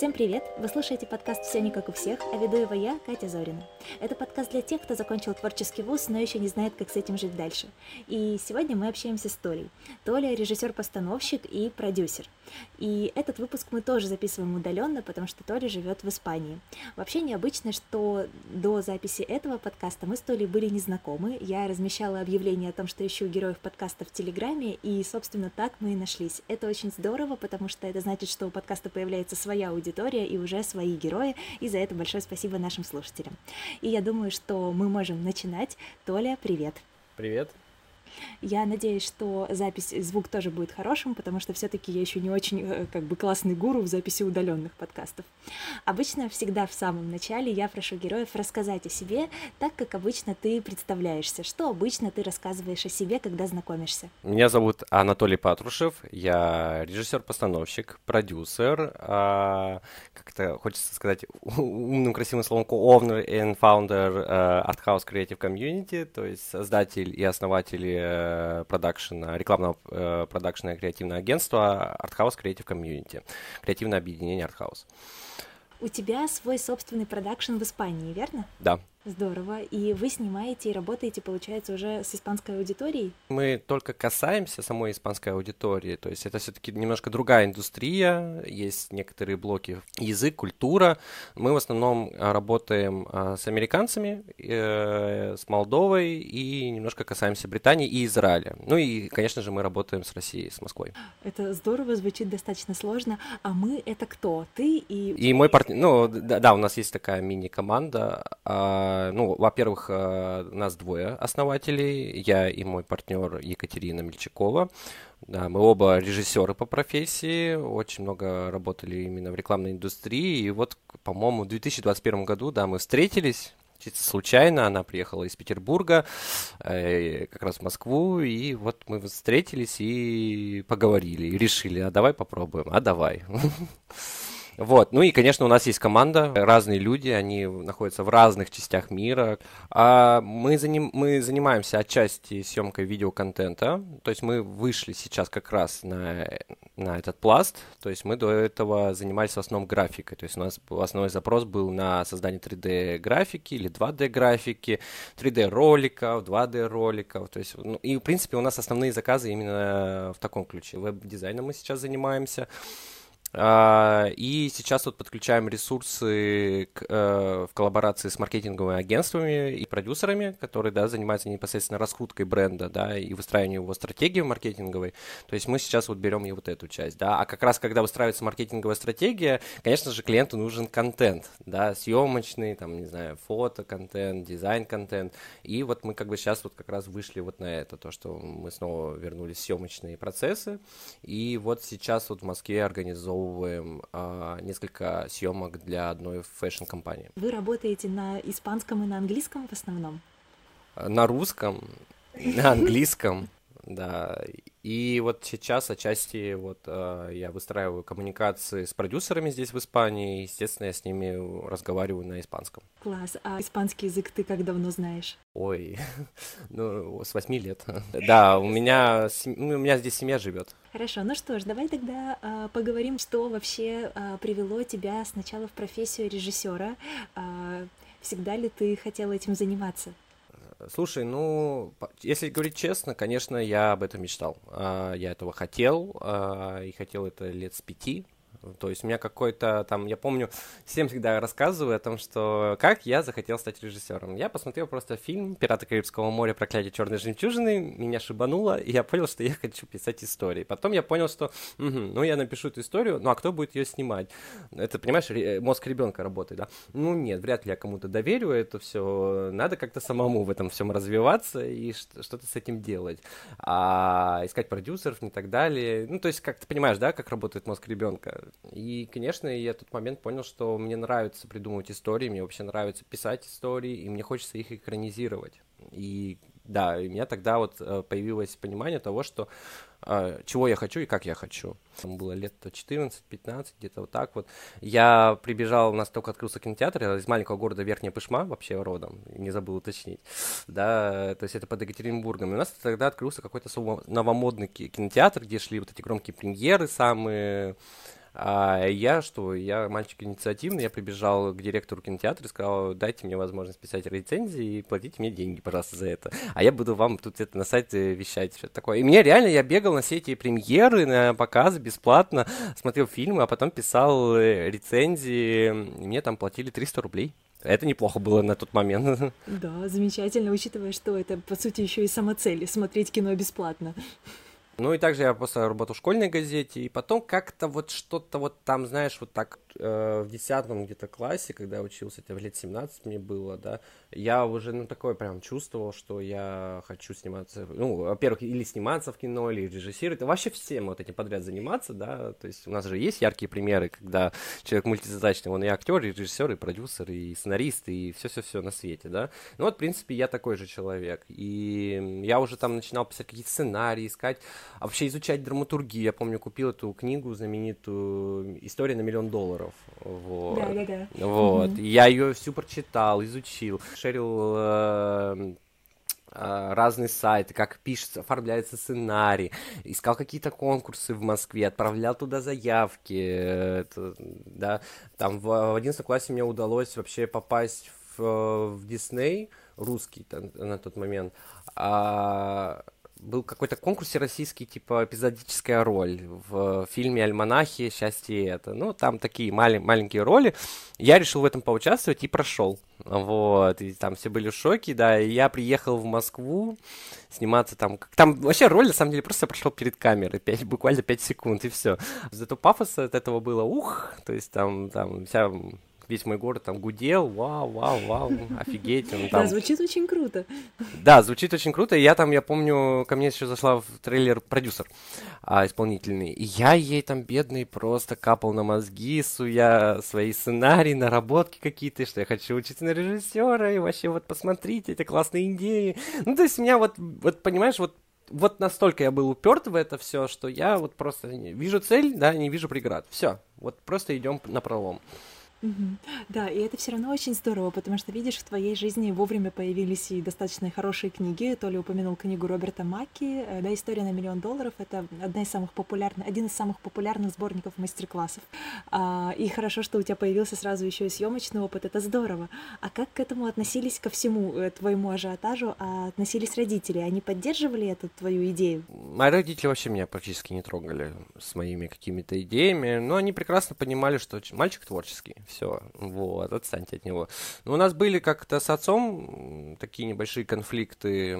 Всем привет! Вы слушаете подкаст «Все не как у всех», а веду его я, Катя Зорина. Это подкаст для тех, кто закончил творческий вуз, но еще не знает, как с этим жить дальше. И сегодня мы общаемся с Толей. Толя – режиссер-постановщик и продюсер. И этот выпуск мы тоже записываем удаленно, потому что Толя живет в Испании. Вообще необычно, что до записи этого подкаста мы с Толей были незнакомы. Я размещала объявление о том, что ищу героев подкаста в Телеграме, и, собственно, так мы и нашлись. Это очень здорово, потому что это значит, что у подкаста появляется своя аудитория, аудитория и уже свои герои, и за это большое спасибо нашим слушателям. И я думаю, что мы можем начинать. Толя, привет! Привет! Я надеюсь, что запись, звук тоже будет хорошим, потому что все-таки я еще не очень э, как бы классный гуру в записи удаленных подкастов. Обычно всегда в самом начале я прошу героев рассказать о себе так, как обычно ты представляешься. Что обычно ты рассказываешь о себе, когда знакомишься? Меня зовут Анатолий Патрушев, я режиссер-постановщик, продюсер, а, как-то хочется сказать умным красивым словом owner and founder uh, Art House Creative Community, то есть создатель и основатель э, продакшена, рекламного э, продакшена креативного агентства Arthouse Creative Community, креативное объединение Arthouse. У тебя свой собственный продакшн в Испании, верно? Да. Здорово. И вы снимаете и работаете, получается, уже с испанской аудиторией? Мы только касаемся самой испанской аудитории. То есть это все-таки немножко другая индустрия. Есть некоторые блоки язык, культура. Мы в основном а, работаем а, с американцами, э, с Молдовой и немножко касаемся Британии и Израиля. Ну и, конечно же, мы работаем с Россией, с Москвой. Это здорово, звучит достаточно сложно. А мы это кто? Ты и... И мой партнер... Ну, да, да, у нас есть такая мини-команда а, ну, во-первых, а, нас двое основателей, я и мой партнер Екатерина Мельчакова. Да, мы оба режиссеры по профессии, очень много работали именно в рекламной индустрии. И вот, по-моему, в 2021 году, да, мы встретились, чисто случайно. Она приехала из Петербурга, э, как раз в Москву, и вот мы встретились и поговорили, и решили, а давай попробуем, а давай. Вот. Ну и, конечно, у нас есть команда, разные люди, они находятся в разных частях мира. А мы, заним, мы занимаемся отчасти съемкой видеоконтента, то есть мы вышли сейчас как раз на, на этот пласт, то есть мы до этого занимались в основном графикой, то есть у нас основной запрос был на создание 3D-графики или 2D-графики, 3D-роликов, 2D-роликов, то есть, ну, и, в принципе, у нас основные заказы именно в таком ключе. Веб-дизайном мы сейчас занимаемся. А, и сейчас вот подключаем ресурсы к, э, в коллаборации с маркетинговыми агентствами и продюсерами, которые да, занимаются непосредственно раскруткой бренда да, и выстраиванием его стратегии маркетинговой. То есть мы сейчас вот берем и вот эту часть. Да. А как раз когда выстраивается маркетинговая стратегия, конечно же, клиенту нужен контент, да, съемочный, там, не знаю, фото-контент, дизайн-контент. И вот мы как бы сейчас вот как раз вышли вот на это, то, что мы снова вернулись в съемочные процессы. И вот сейчас вот в Москве организовываем организовываем а, несколько съемок для одной fashion -компании. Вы работаете на испанском и на английском в основном? На русском, на английском, да. И вот сейчас отчасти вот э, я выстраиваю коммуникации с продюсерами здесь в Испании, естественно, я с ними разговариваю на испанском. Класс. А испанский язык ты как давно знаешь? Ой, ну, с восьми лет. Да, у меня, ну, у меня здесь семья живет. Хорошо, ну что ж, давай тогда э, поговорим, что вообще э, привело тебя сначала в профессию режиссера. Э, всегда ли ты хотела этим заниматься? Слушай, ну, если говорить честно, конечно, я об этом мечтал. А, я этого хотел, а, и хотел это лет с пяти, то есть у меня какой-то там, я помню, всем всегда рассказываю о том, что как я захотел стать режиссером. Я посмотрел просто фильм «Пираты Карибского моря. Проклятие черной жемчужины», меня шибануло, и я понял, что я хочу писать истории. Потом я понял, что, угу, ну, я напишу эту историю, ну, а кто будет ее снимать? Это, понимаешь, мозг ребенка работает, да? Ну, нет, вряд ли я кому-то доверю это все. Надо как-то самому в этом всем развиваться и что-то с этим делать. А искать продюсеров и так далее. Ну, то есть, как ты понимаешь, да, как работает мозг ребенка? И, конечно, я в тот момент понял, что мне нравится придумывать истории, мне вообще нравится писать истории, и мне хочется их экранизировать. И да, у меня тогда вот э, появилось понимание того, что э, чего я хочу и как я хочу. Было лет 14-15, где-то вот так вот. Я прибежал, у нас только открылся кинотеатр, я из маленького города Верхняя Пышма, вообще родом, не забыл уточнить, да, то есть это под Екатеринбургом. И у нас тогда открылся какой-то новомодный кинотеатр, где шли вот эти громкие премьеры самые, А я что, я мальчик инициативный, я прибежал к директору кинотеатра и сказал, дайте мне возможность писать рецензии и платите мне деньги, пожалуйста, за это. А я буду вам тут это на сайте вещать, что такое. И мне реально, я бегал на все эти премьеры, на показы бесплатно, смотрел фильмы, а потом писал э, рецензии, и мне там платили 300 рублей. Это неплохо было на тот момент. Да, замечательно, учитывая, что это, по сути, еще и самоцель, смотреть кино бесплатно. Ну и также я просто работал в школьной газете, и потом как-то вот что-то вот там, знаешь, вот так э, в десятом где-то классе, когда я учился, это лет 17 мне было, да, я уже, ну, такое прям чувствовал, что я хочу сниматься, ну, во-первых, или сниматься в кино, или режиссировать, вообще всем вот этим подряд заниматься, да, то есть у нас же есть яркие примеры, когда человек мультизадачный, он и актер, и режиссер, и продюсер, и сценарист, и все-все-все на свете, да, ну вот, в принципе, я такой же человек, и я уже там начинал писать какие-то сценарии, искать, а вообще изучать драматургию, я помню, купил эту книгу знаменитую «История на миллион долларов», вот, да, да, да. вот, mm-hmm. я ее всю прочитал, изучил, шерил э, э, разные сайты, как пишется, оформляется сценарий, искал какие-то конкурсы в Москве, отправлял туда заявки, это, да, там в, в 11 классе мне удалось вообще попасть в, в Дисней, русский там, на тот момент, а, был какой-то конкурс российский, типа эпизодическая роль в фильме «Альманахи. Счастье это». Ну, там такие мали- маленькие роли. Я решил в этом поучаствовать и прошел. Вот, и там все были в шоке, да, и я приехал в Москву сниматься там. Там вообще роль, на самом деле, просто прошел перед камерой, 5, буквально 5 секунд, и все. Зато пафоса от этого было ух, то есть там, там вся весь мой город там гудел, вау, вау, вау, офигеть. Он там... Да, звучит очень круто. Да, звучит очень круто. И я там, я помню, ко мне еще зашла в трейлер продюсер а, исполнительный. И я ей там, бедный, просто капал на мозги, суя свои сценарии, наработки какие-то, что я хочу учиться на режиссера, и вообще вот посмотрите, это классные идеи. Ну, то есть меня вот, вот понимаешь, вот вот настолько я был уперт в это все, что я вот просто вижу цель, да, не вижу преград. Все, вот просто идем на пролом. Да, и это все равно очень здорово, потому что, видишь, в твоей жизни вовремя появились и достаточно хорошие книги. Толя упомянул книгу Роберта Маки, э, да, «История на миллион долларов». Это одна из самых популярных, один из самых популярных сборников мастер-классов. А, и хорошо, что у тебя появился сразу еще и съемочный опыт, это здорово. А как к этому относились ко всему э, твоему ажиотажу, а относились родители? Они поддерживали эту твою идею? Мои родители вообще меня практически не трогали с моими какими-то идеями, но они прекрасно понимали, что мальчик творческий все, вот, отстаньте от него. Но у нас были как-то с отцом такие небольшие конфликты.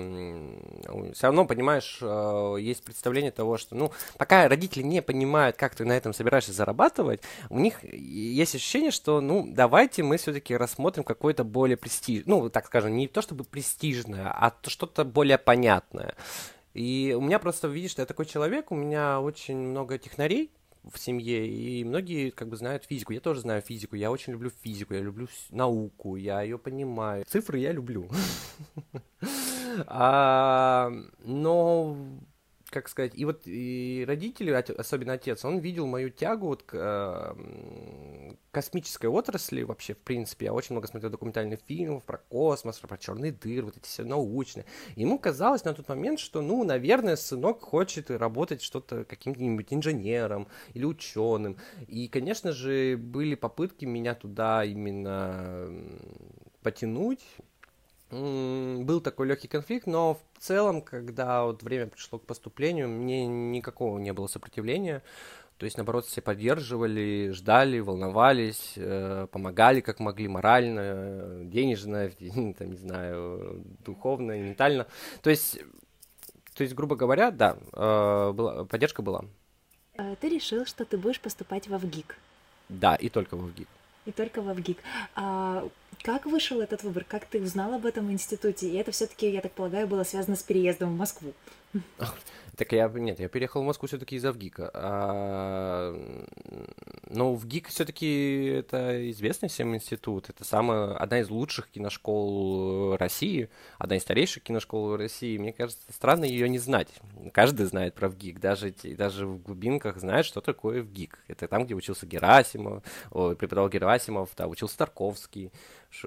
Все равно, понимаешь, э, есть представление того, что, ну, пока родители не понимают, как ты на этом собираешься зарабатывать, у них есть ощущение, что, ну, давайте мы все-таки рассмотрим какое-то более престиж, ну, так скажем, не то чтобы престижное, а что-то более понятное. И у меня просто, видишь, я такой человек, у меня очень много технарей, в семье, и многие как бы знают физику. Я тоже знаю физику, я очень люблю физику, я люблю науку, я ее понимаю. Цифры я люблю. А, но как сказать, и вот и родители, особенно отец, он видел мою тягу вот к э, космической отрасли вообще, в принципе. Я очень много смотрел документальных фильмов про космос, про черные дыры, вот эти все научные. ему казалось на тот момент, что, ну, наверное, сынок хочет работать что-то каким-нибудь инженером или ученым. И, конечно же, были попытки меня туда именно потянуть, был такой легкий конфликт, но в целом, когда вот время пришло к поступлению, мне никакого не было сопротивления. То есть, наоборот, все поддерживали, ждали, волновались, э, помогали как могли морально, денежно, там, не знаю, духовно, ментально. То есть, то есть, грубо говоря, да, э, была, поддержка была. А ты решил, что ты будешь поступать в ВГИК? Да, и только в ВГИК. И только в ВГИК. А как вышел этот выбор? Как ты узнал об этом институте? И это все-таки, я так полагаю, было связано с переездом в Москву. Так я, нет, я переехал в Москву все-таки из-за ВГИКа. А, но ВГИК все-таки это известный всем институт. Это самая, одна из лучших киношкол России, одна из старейших киношкол России. Мне кажется, странно ее не знать. Каждый знает про ВГИК, даже, даже в глубинках знает, что такое ВГИК. Это там, где учился Герасимов, о, преподавал Герасимов, там учился Тарковский.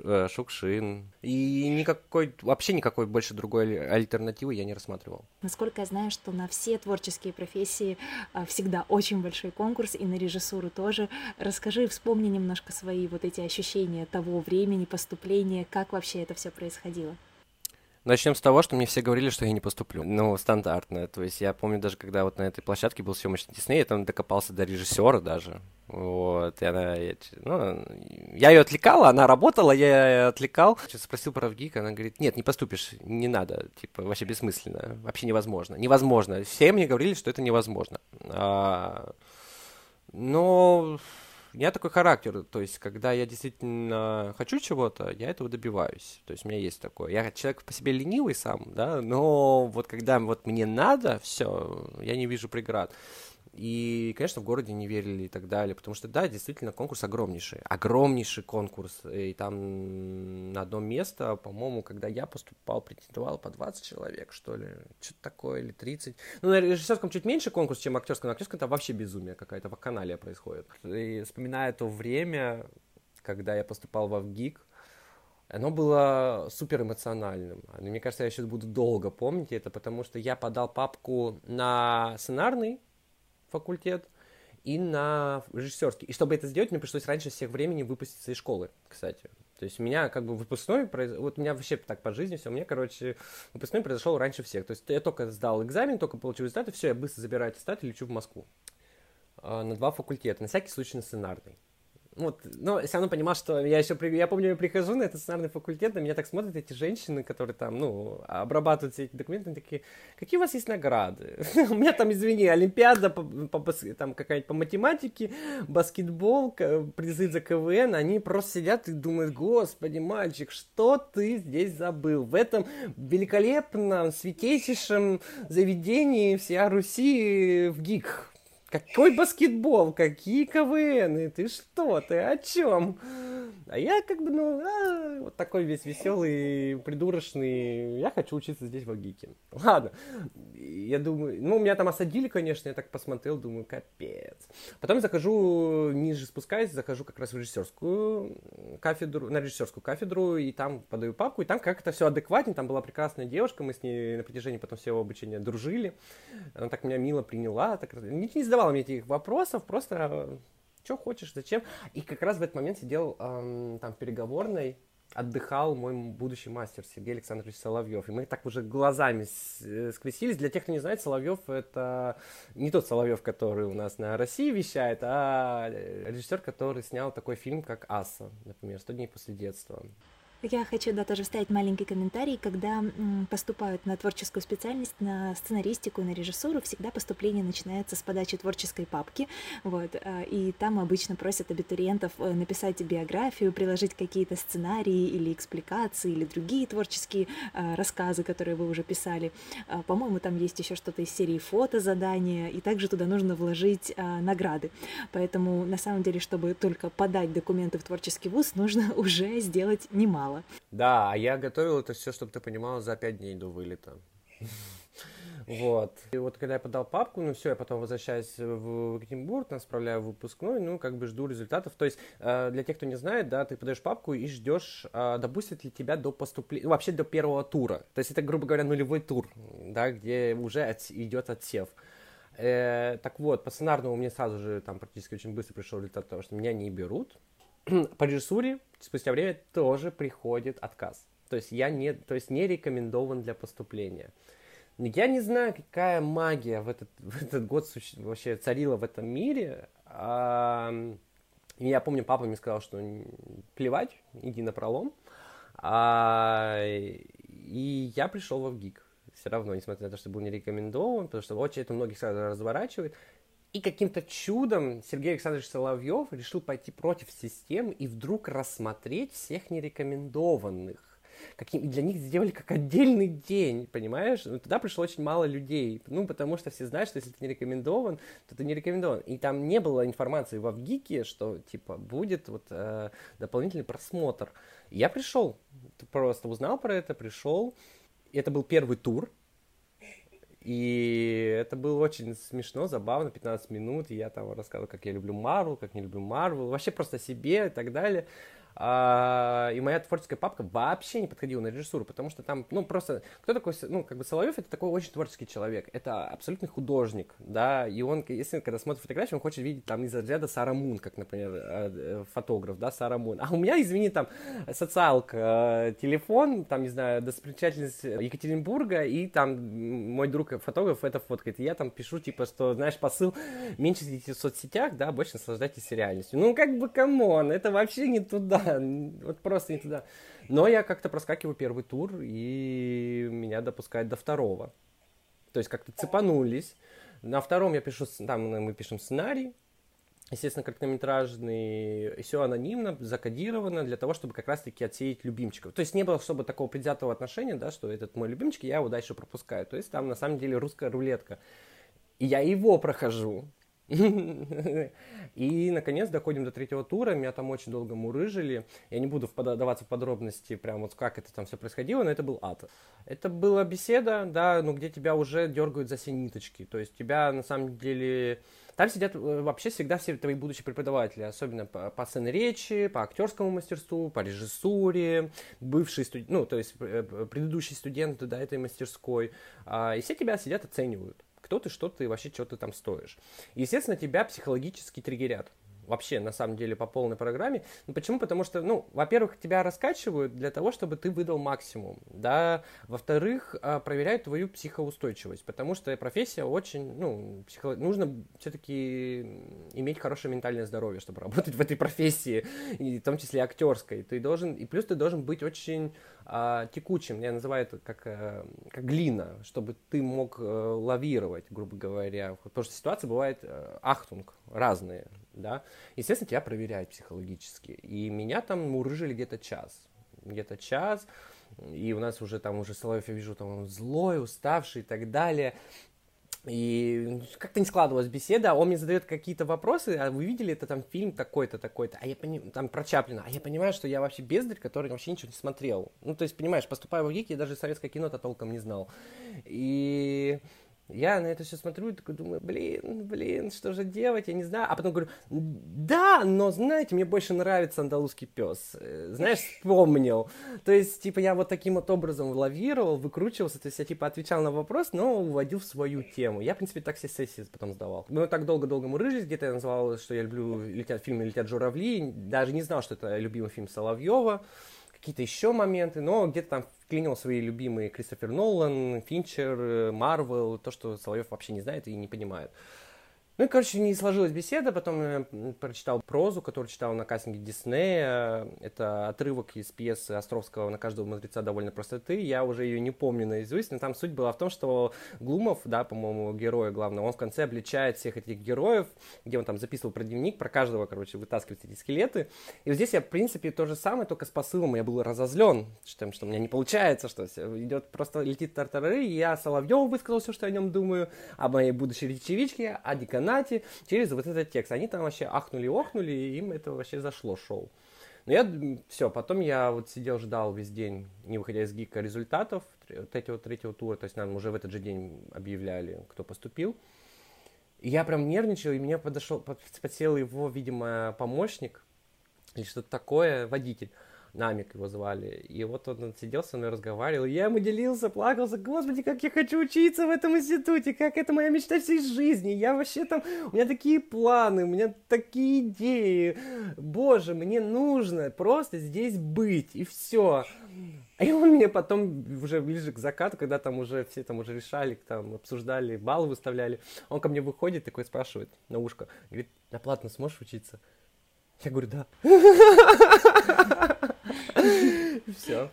Э, Шукшин. И никакой, вообще никакой больше другой альтернативы я не рассматривал. Насколько я знаю, что на все творческие профессии а, всегда очень большой конкурс, и на режиссуру тоже. Расскажи, вспомни немножко свои вот эти ощущения того времени, поступления, как вообще это все происходило. Начнем с того, что мне все говорили, что я не поступлю. Ну, стандартно. То есть я помню даже, когда вот на этой площадке был съемочный Дисней, я там докопался до режиссера даже. Вот, и она, я, ну, я ее отвлекала, она работала, я ее отвлекал. Спросил про ВГИК, она говорит, нет, не поступишь, не надо, типа, вообще бессмысленно, вообще невозможно. Невозможно. Все мне говорили, что это невозможно. А, но у меня такой характер, то есть, когда я действительно хочу чего-то, я этого добиваюсь. То есть, у меня есть такое. Я человек по себе ленивый сам, да, но вот когда вот мне надо, все, я не вижу преград. И, конечно, в городе не верили и так далее, потому что, да, действительно, конкурс огромнейший, огромнейший конкурс, и там на одно место, по-моему, когда я поступал, претендовал по 20 человек, что ли, что-то такое, или 30. Ну, на режиссерском чуть меньше конкурс, чем актерском, на актерском там вообще безумие какая-то, вакханалия происходит. И вспоминая то время, когда я поступал в ВГИК, оно было супер эмоциональным. Мне кажется, я сейчас буду долго помнить это, потому что я подал папку на сценарный, факультет и на режиссерский. И чтобы это сделать, мне пришлось раньше всех времени выпуститься из школы, кстати. То есть у меня как бы выпускной, вот у меня вообще так по жизни все, у меня, короче, выпускной произошел раньше всех. То есть я только сдал экзамен, только получил результаты, все, я быстро забираю аттестат и лечу в Москву. А, на два факультета, на всякий случай на сценарный вот, но все равно понимал, что я еще, я помню, я прихожу на этот сценарный факультет, на меня так смотрят эти женщины, которые там, ну, обрабатывают все эти документы, они такие, какие у вас есть награды? У меня там, извини, олимпиада, по, там какая-нибудь по математике, баскетбол, призы за КВН, они просто сидят и думают, господи, мальчик, что ты здесь забыл? В этом великолепном, святейшем заведении вся Руси в ГИК какой баскетбол? Какие КВН? Ты что? Ты о чем? А я как бы, ну, а, вот такой весь веселый, придурочный. Я хочу учиться здесь в Агике. Ладно. Я думаю, ну, меня там осадили, конечно, я так посмотрел, думаю, капец. Потом захожу, ниже спускаюсь, захожу как раз в режиссерскую кафедру, на режиссерскую кафедру, и там подаю папку, и там как это все адекватнее, там была прекрасная девушка, мы с ней на протяжении потом всего обучения дружили. Она так меня мило приняла, так, не, не задавала мне этих вопросов, просто что хочешь, зачем. И как раз в этот момент сидел эм, там в переговорной, отдыхал мой будущий мастер Сергей Александрович Соловьев. И мы так уже глазами э, скрестились. Для тех, кто не знает, Соловьев это не тот Соловьев, который у нас на России вещает, а режиссер, который снял такой фильм, как Аса, например, «100 дней после детства». Я хочу, да, тоже вставить маленький комментарий. Когда поступают на творческую специальность, на сценаристику, на режиссуру, всегда поступление начинается с подачи творческой папки. Вот, а, и там обычно просят абитуриентов э, написать биографию, приложить какие-то сценарии или экспликации, или другие творческие а, рассказы, которые вы уже писали. По-моему, там есть еще что-то из серии фото задания, и также туда нужно вложить награды. Поэтому, на самом деле, чтобы только подать документы в творческий вуз, нужно уже сделать немало понимала. Да, а я готовил это все, чтобы ты понимала, за пять дней до вылета. Вот. И вот когда я подал папку, ну все, я потом возвращаюсь в Екатеринбург, нас отправляю в выпускной, ну как бы жду результатов. То есть э, для тех, кто не знает, да, ты подаешь папку и ждешь, э, допустят ли тебя до поступления, вообще до первого тура. То есть это, грубо говоря, нулевой тур, да, где уже от, идет отсев. Э, так вот, по сценарному мне сразу же там практически очень быстро пришел результат того, что меня не берут. по режиссуре спустя время тоже приходит отказ. То есть я не, то есть не рекомендован для поступления. Я не знаю, какая магия в этот, в этот год вообще царила в этом мире. А, я помню, папа мне сказал, что плевать, иди на пролом. А, и я пришел в ВГИК. Все равно, несмотря на то, что был не рекомендован, потому что очень это многих сразу разворачивает. И каким-то чудом Сергей Александрович Соловьев решил пойти против системы и вдруг рассмотреть всех нерекомендованных. Каким, для них сделали как отдельный день, понимаешь? Ну, туда пришло очень мало людей. Ну, потому что все знают, что если ты не рекомендован, то ты не рекомендован. И там не было информации во ВГИКе, что, типа, будет вот э, дополнительный просмотр. Я пришел, просто узнал про это, пришел. Это был первый тур, и это было очень смешно, забавно, 15 минут, и я там рассказывал, как я люблю Марвел, как не люблю Марвел, вообще просто о себе и так далее. А, и моя творческая папка вообще не подходила на режиссуру, потому что там, ну, просто, кто такой, ну, как бы Соловьев, это такой очень творческий человек, это абсолютный художник, да, и он, если когда смотрит фотографию, он хочет видеть там из разряда Сара Мун, как, например, э, э, фотограф, да, Сара Мун, а у меня, извини, там, социалка, э, телефон, там, не знаю, достопримечательность Екатеринбурга, и там мой друг фотограф это фоткает, и я там пишу, типа, что, знаешь, посыл, меньше сидите в соцсетях, да, больше наслаждайтесь реальностью. Ну, как бы, come on, это вообще не туда, вот просто не туда. Но я как-то проскакиваю первый тур, и меня допускают до второго. То есть как-то цепанулись. На втором я пишу, там мы пишем сценарий, естественно, короткометражный, все анонимно, закодировано для того, чтобы как раз-таки отсеять любимчиков. То есть не было особо такого предвзятого отношения, да, что этот мой любимчик, я его дальше пропускаю. То есть там на самом деле русская рулетка. И я его прохожу. И, наконец, доходим до третьего тура. Меня там очень долго мурыжили. Я не буду вдаваться в подробности, прям вот как это там все происходило, но это был ад. Это была беседа, да, ну, где тебя уже дергают за все ниточки. То есть тебя, на самом деле... Там сидят э, вообще всегда все твои будущие преподаватели, особенно по, по сцене речи, по актерскому мастерству, по режиссуре, бывшие студенты, ну, то есть э, предыдущие студенты, да, этой мастерской. А, и все тебя сидят, оценивают кто ты, что ты, вообще, что ты там стоишь. естественно, тебя психологически триггерят вообще, на самом деле, по полной программе. Ну, почему? Потому что, ну, во-первых, тебя раскачивают для того, чтобы ты выдал максимум, да. Во-вторых, а, проверяют твою психоустойчивость, потому что профессия очень, ну, психо... нужно все-таки иметь хорошее ментальное здоровье, чтобы работать в этой профессии, и в том числе актерской. Ты должен, и плюс ты должен быть очень а, текучим, я называю это как, а, как глина, чтобы ты мог а, лавировать, грубо говоря. Потому что ситуации бывает а, ахтунг, разные, да. Естественно, тебя проверяют психологически. И меня там мурыжили где-то час. Где-то час. И у нас уже там уже Соловьев, я вижу, там он злой, уставший и так далее. И как-то не складывалась беседа, он мне задает какие-то вопросы, а вы видели это там фильм такой-то, такой-то, а я понимаю, там про Чаплина, а я понимаю, что я вообще бездарь, который вообще ничего не смотрел. Ну, то есть, понимаешь, поступая в ГИК, я даже советское кино-то толком не знал. И я на это все смотрю и такой думаю, блин, блин, что же делать, я не знаю. А потом говорю, да, но, знаете, мне больше нравится андалузский пес. Э, знаешь, вспомнил. То есть, типа, я вот таким вот образом лавировал, выкручивался, то есть я, типа, отвечал на вопрос, но уводил в свою тему. Я, в принципе, так все сессии потом сдавал. Мы так долго-долго мурыжились, где-то я называл, что я люблю летят, фильмы «Летят журавли», даже не знал, что это любимый фильм Соловьева какие-то еще моменты, но где-то там вклинил свои любимые Кристофер Нолан, Финчер, э, Марвел, то, что Соловьев вообще не знает и не понимает. Ну и, короче, не сложилась беседа, потом я прочитал прозу, которую читал на кастинге Диснея. Это отрывок из пьесы Островского «На каждого мудреца довольно простоты». Я уже ее не помню наизусть, но там суть была в том, что Глумов, да, по-моему, героя главного, он в конце обличает всех этих героев, где он там записывал про дневник, про каждого, короче, вытаскивает эти скелеты. И вот здесь я, в принципе, то же самое, только с посылом. Я был разозлен, что, что у меня не получается, что идет просто летит тартары, и я Соловьеву высказал все, что я о нем думаю, о моей будущей речевичке, о деканате, донате через вот этот текст. Они там вообще ахнули-охнули, и им это вообще зашло, шоу. Но я, все, потом я вот сидел, ждал весь день, не выходя из ГИКа, результатов третьего, третьего тура, то есть нам уже в этот же день объявляли, кто поступил. И я прям нервничал, и мне подошел, подсел его, видимо, помощник, или что-то такое, водитель. Намик его звали. И вот он сидел со мной, разговаривал, я ему делился, плакался, господи, как я хочу учиться в этом институте, как это моя мечта всей жизни, я вообще там, у меня такие планы, у меня такие идеи, боже, мне нужно просто здесь быть, и все. И он мне потом, уже ближе к закату, когда там уже все там уже решали, там обсуждали, баллы выставляли, он ко мне выходит, такой спрашивает на ушко, говорит, на платно сможешь учиться? Я говорю, да. Все.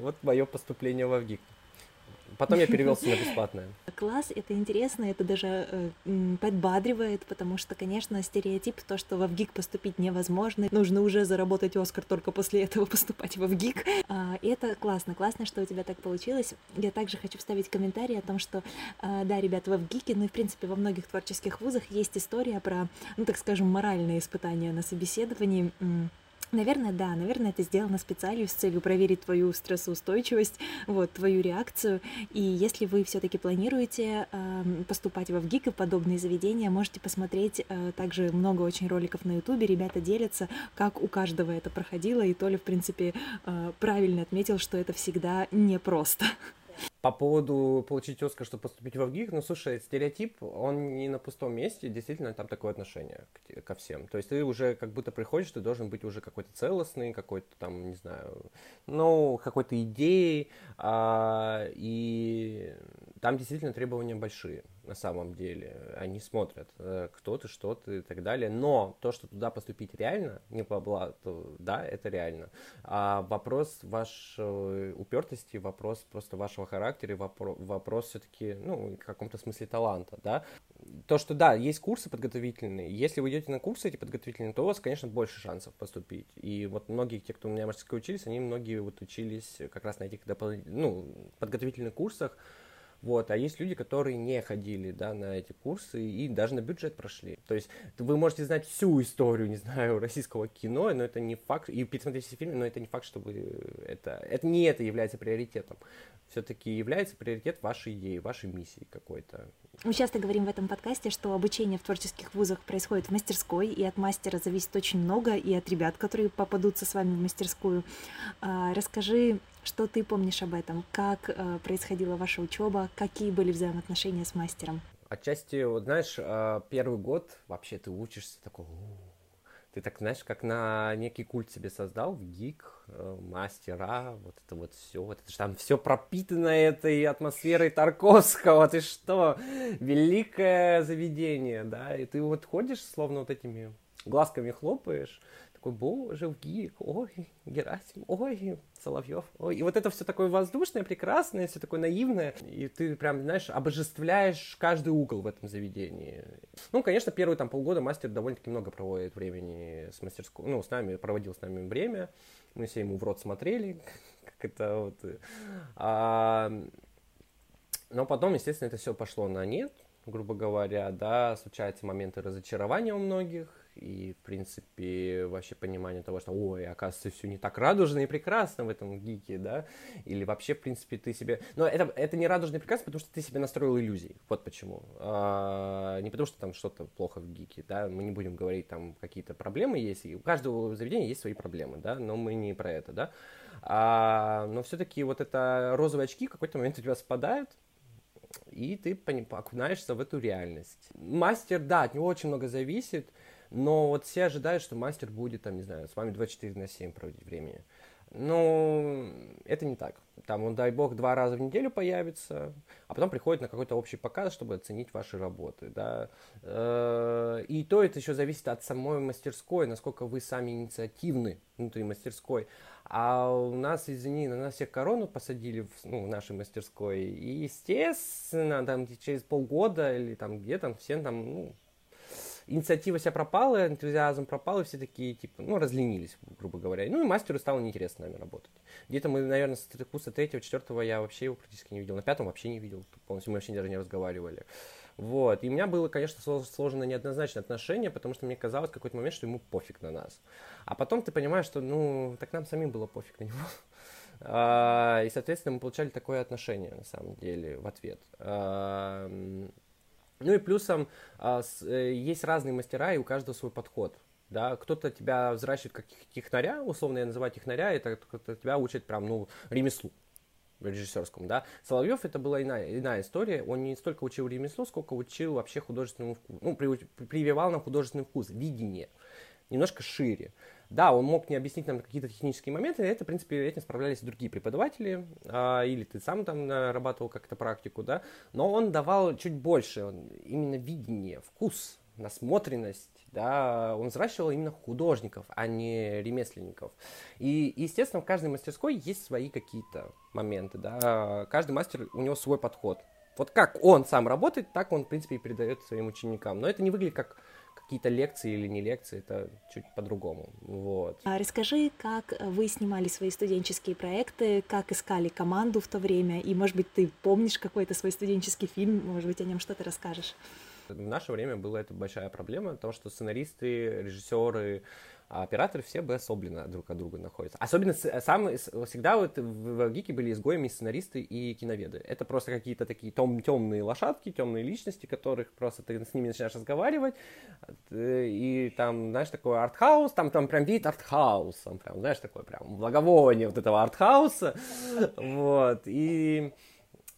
Вот мое поступление в ВГИК. Потом я перевелся на бесплатное. Класс, это интересно, это даже э, подбадривает, потому что, конечно, стереотип, то, что в ВГИК поступить невозможно, нужно уже заработать Оскар только после этого поступать в ВГИК. А, это классно, классно, что у тебя так получилось. Я также хочу вставить комментарий о том, что, э, да, ребята, в ВГИКе, ну и, в принципе, во многих творческих вузах есть история про, ну, так скажем, моральные испытания на собеседовании Наверное, да, наверное, это сделано специально с целью проверить твою стрессоустойчивость, вот, твою реакцию. И если вы все-таки планируете э, поступать в ВГИК и подобные заведения, можете посмотреть э, также много очень роликов на Ютубе. Ребята делятся, как у каждого это проходило. И Толя, в принципе, э, правильно отметил, что это всегда непросто. По поводу получить Оскар, чтобы поступить в ВГИК, ну, слушай, стереотип, он не на пустом месте, действительно, там такое отношение ко всем. То есть ты уже как будто приходишь, ты должен быть уже какой-то целостный, какой-то там, не знаю, ну, какой-то идеей, а, и там действительно требования большие на самом деле. Они смотрят, э, кто ты, что ты и так далее. Но то, что туда поступить реально, не по блату, да, это реально. А вопрос вашей упертости, вопрос просто вашего характера, вопрос, вопрос все-таки, ну, в каком-то смысле таланта, да. То, что, да, есть курсы подготовительные. Если вы идете на курсы эти подготовительные, то у вас, конечно, больше шансов поступить. И вот многие, те, кто у меня мастерской учились, они многие вот учились как раз на этих дополнительных, ну, подготовительных курсах, вот, а есть люди, которые не ходили, да, на эти курсы и даже на бюджет прошли. То есть вы можете знать всю историю, не знаю, российского кино, но это не факт, и пересмотреть все фильмы, но это не факт, чтобы это, это не это является приоритетом. Все-таки является приоритет вашей идеи, вашей миссии какой-то. Мы часто говорим в этом подкасте, что обучение в творческих вузах происходит в мастерской, и от мастера зависит очень много, и от ребят, которые попадутся с вами в мастерскую. А, расскажи, что ты помнишь об этом? Как э, происходила ваша учеба? Какие были взаимоотношения с мастером? Отчасти, вот знаешь, э, первый год вообще ты учишься такой, ты так, знаешь, как на некий культ себе создал, гик, э, мастера, вот это вот все, вот это же там все пропитано этой атмосферой Тарковского, ты что, великое заведение, да, и ты вот ходишь, словно вот этими глазками хлопаешь, такой, боже, в ГИК, ой, Герасим, ой, Соловьев, ой. И вот это все такое воздушное, прекрасное, все такое наивное. И ты прям, знаешь, обожествляешь каждый угол в этом заведении. Ну, конечно, первые там полгода мастер довольно-таки много проводит времени с мастерской, ну, с нами, проводил с нами время. Мы все ему в рот смотрели, как это вот. А, но потом, естественно, это все пошло на нет, грубо говоря, да, случаются моменты разочарования у многих, и, в принципе, вообще понимание того, что, ой, оказывается, все не так радужно и прекрасно в этом гике, да, или вообще, в принципе, ты себе... Но это, это не радужно и прекрасно, потому что ты себе настроил иллюзии, вот почему. А, не потому что там что-то плохо в гике, да, мы не будем говорить, там какие-то проблемы есть, и у каждого заведения есть свои проблемы, да, но мы не про это, да. А, но все-таки вот это розовые очки в какой-то момент у тебя спадают, и ты окунаешься в эту реальность. Мастер, да, от него очень много зависит, но вот все ожидают, что мастер будет, там, не знаю, с вами 24 на 7 проводить времени. Но это не так. Там он, дай бог, два раза в неделю появится, а потом приходит на какой-то общий показ, чтобы оценить ваши работы. Да? Э, и то это еще зависит от самой мастерской, насколько вы сами инициативны внутри мастерской. А у нас, извини, на нас всех корону посадили в, ну, в нашей мастерской. И, естественно, там через полгода или там где там все там, ну, инициатива вся пропала, энтузиазм пропал, и все такие, типа, ну, разленились, грубо говоря. Ну, и мастеру стало неинтересно с нами работать. Где-то мы, наверное, с курса третьего, четвертого я вообще его практически не видел. На пятом вообще не видел полностью, мы вообще даже не разговаривали. Вот. И у меня было, конечно, сложно неоднозначное отношение, потому что мне казалось в какой-то момент, что ему пофиг на нас. А потом ты понимаешь, что, ну, так нам самим было пофиг на него. А, и, соответственно, мы получали такое отношение, на самом деле, в ответ. Ну и плюсом а, э, есть разные мастера, и у каждого свой подход. Да, кто-то тебя взращивает как технаря, условно я называю технаря, это кто-то тебя учит прям, ну, ремеслу режиссерскому, да. Соловьев это была иная, иная история, он не столько учил ремесло, сколько учил вообще художественному вкусу, ну, при, прививал нам художественный вкус, видение, немножко шире. Да, он мог не объяснить нам какие-то технические моменты, это, в принципе, этим справлялись другие преподаватели, а, или ты сам там нарабатывал как-то практику, да, но он давал чуть больше, именно видение, вкус, насмотренность, да, он взращивал именно художников, а не ремесленников. И, естественно, в каждой мастерской есть свои какие-то моменты, да, каждый мастер, у него свой подход. Вот как он сам работает, так он, в принципе, и передает своим ученикам. Но это не выглядит как какие-то лекции или не лекции, это чуть по-другому. Вот. А расскажи, как вы снимали свои студенческие проекты, как искали команду в то время, и, может быть, ты помнишь какой-то свой студенческий фильм, может быть, о нем что-то расскажешь? В наше время была это большая проблема, потому что сценаристы, режиссеры, а операторы все обособленно друг от друга находятся. Особенно самые, всегда вот в Гике были изгоями сценаристы и киноведы. Это просто какие-то такие тем, темные лошадки, темные личности, которых просто ты с ними начинаешь разговаривать, э, и там, знаешь, такой артхаус, там, там прям вид артхауса, прям, знаешь, такой прям благовоние вот этого артхауса, вот, и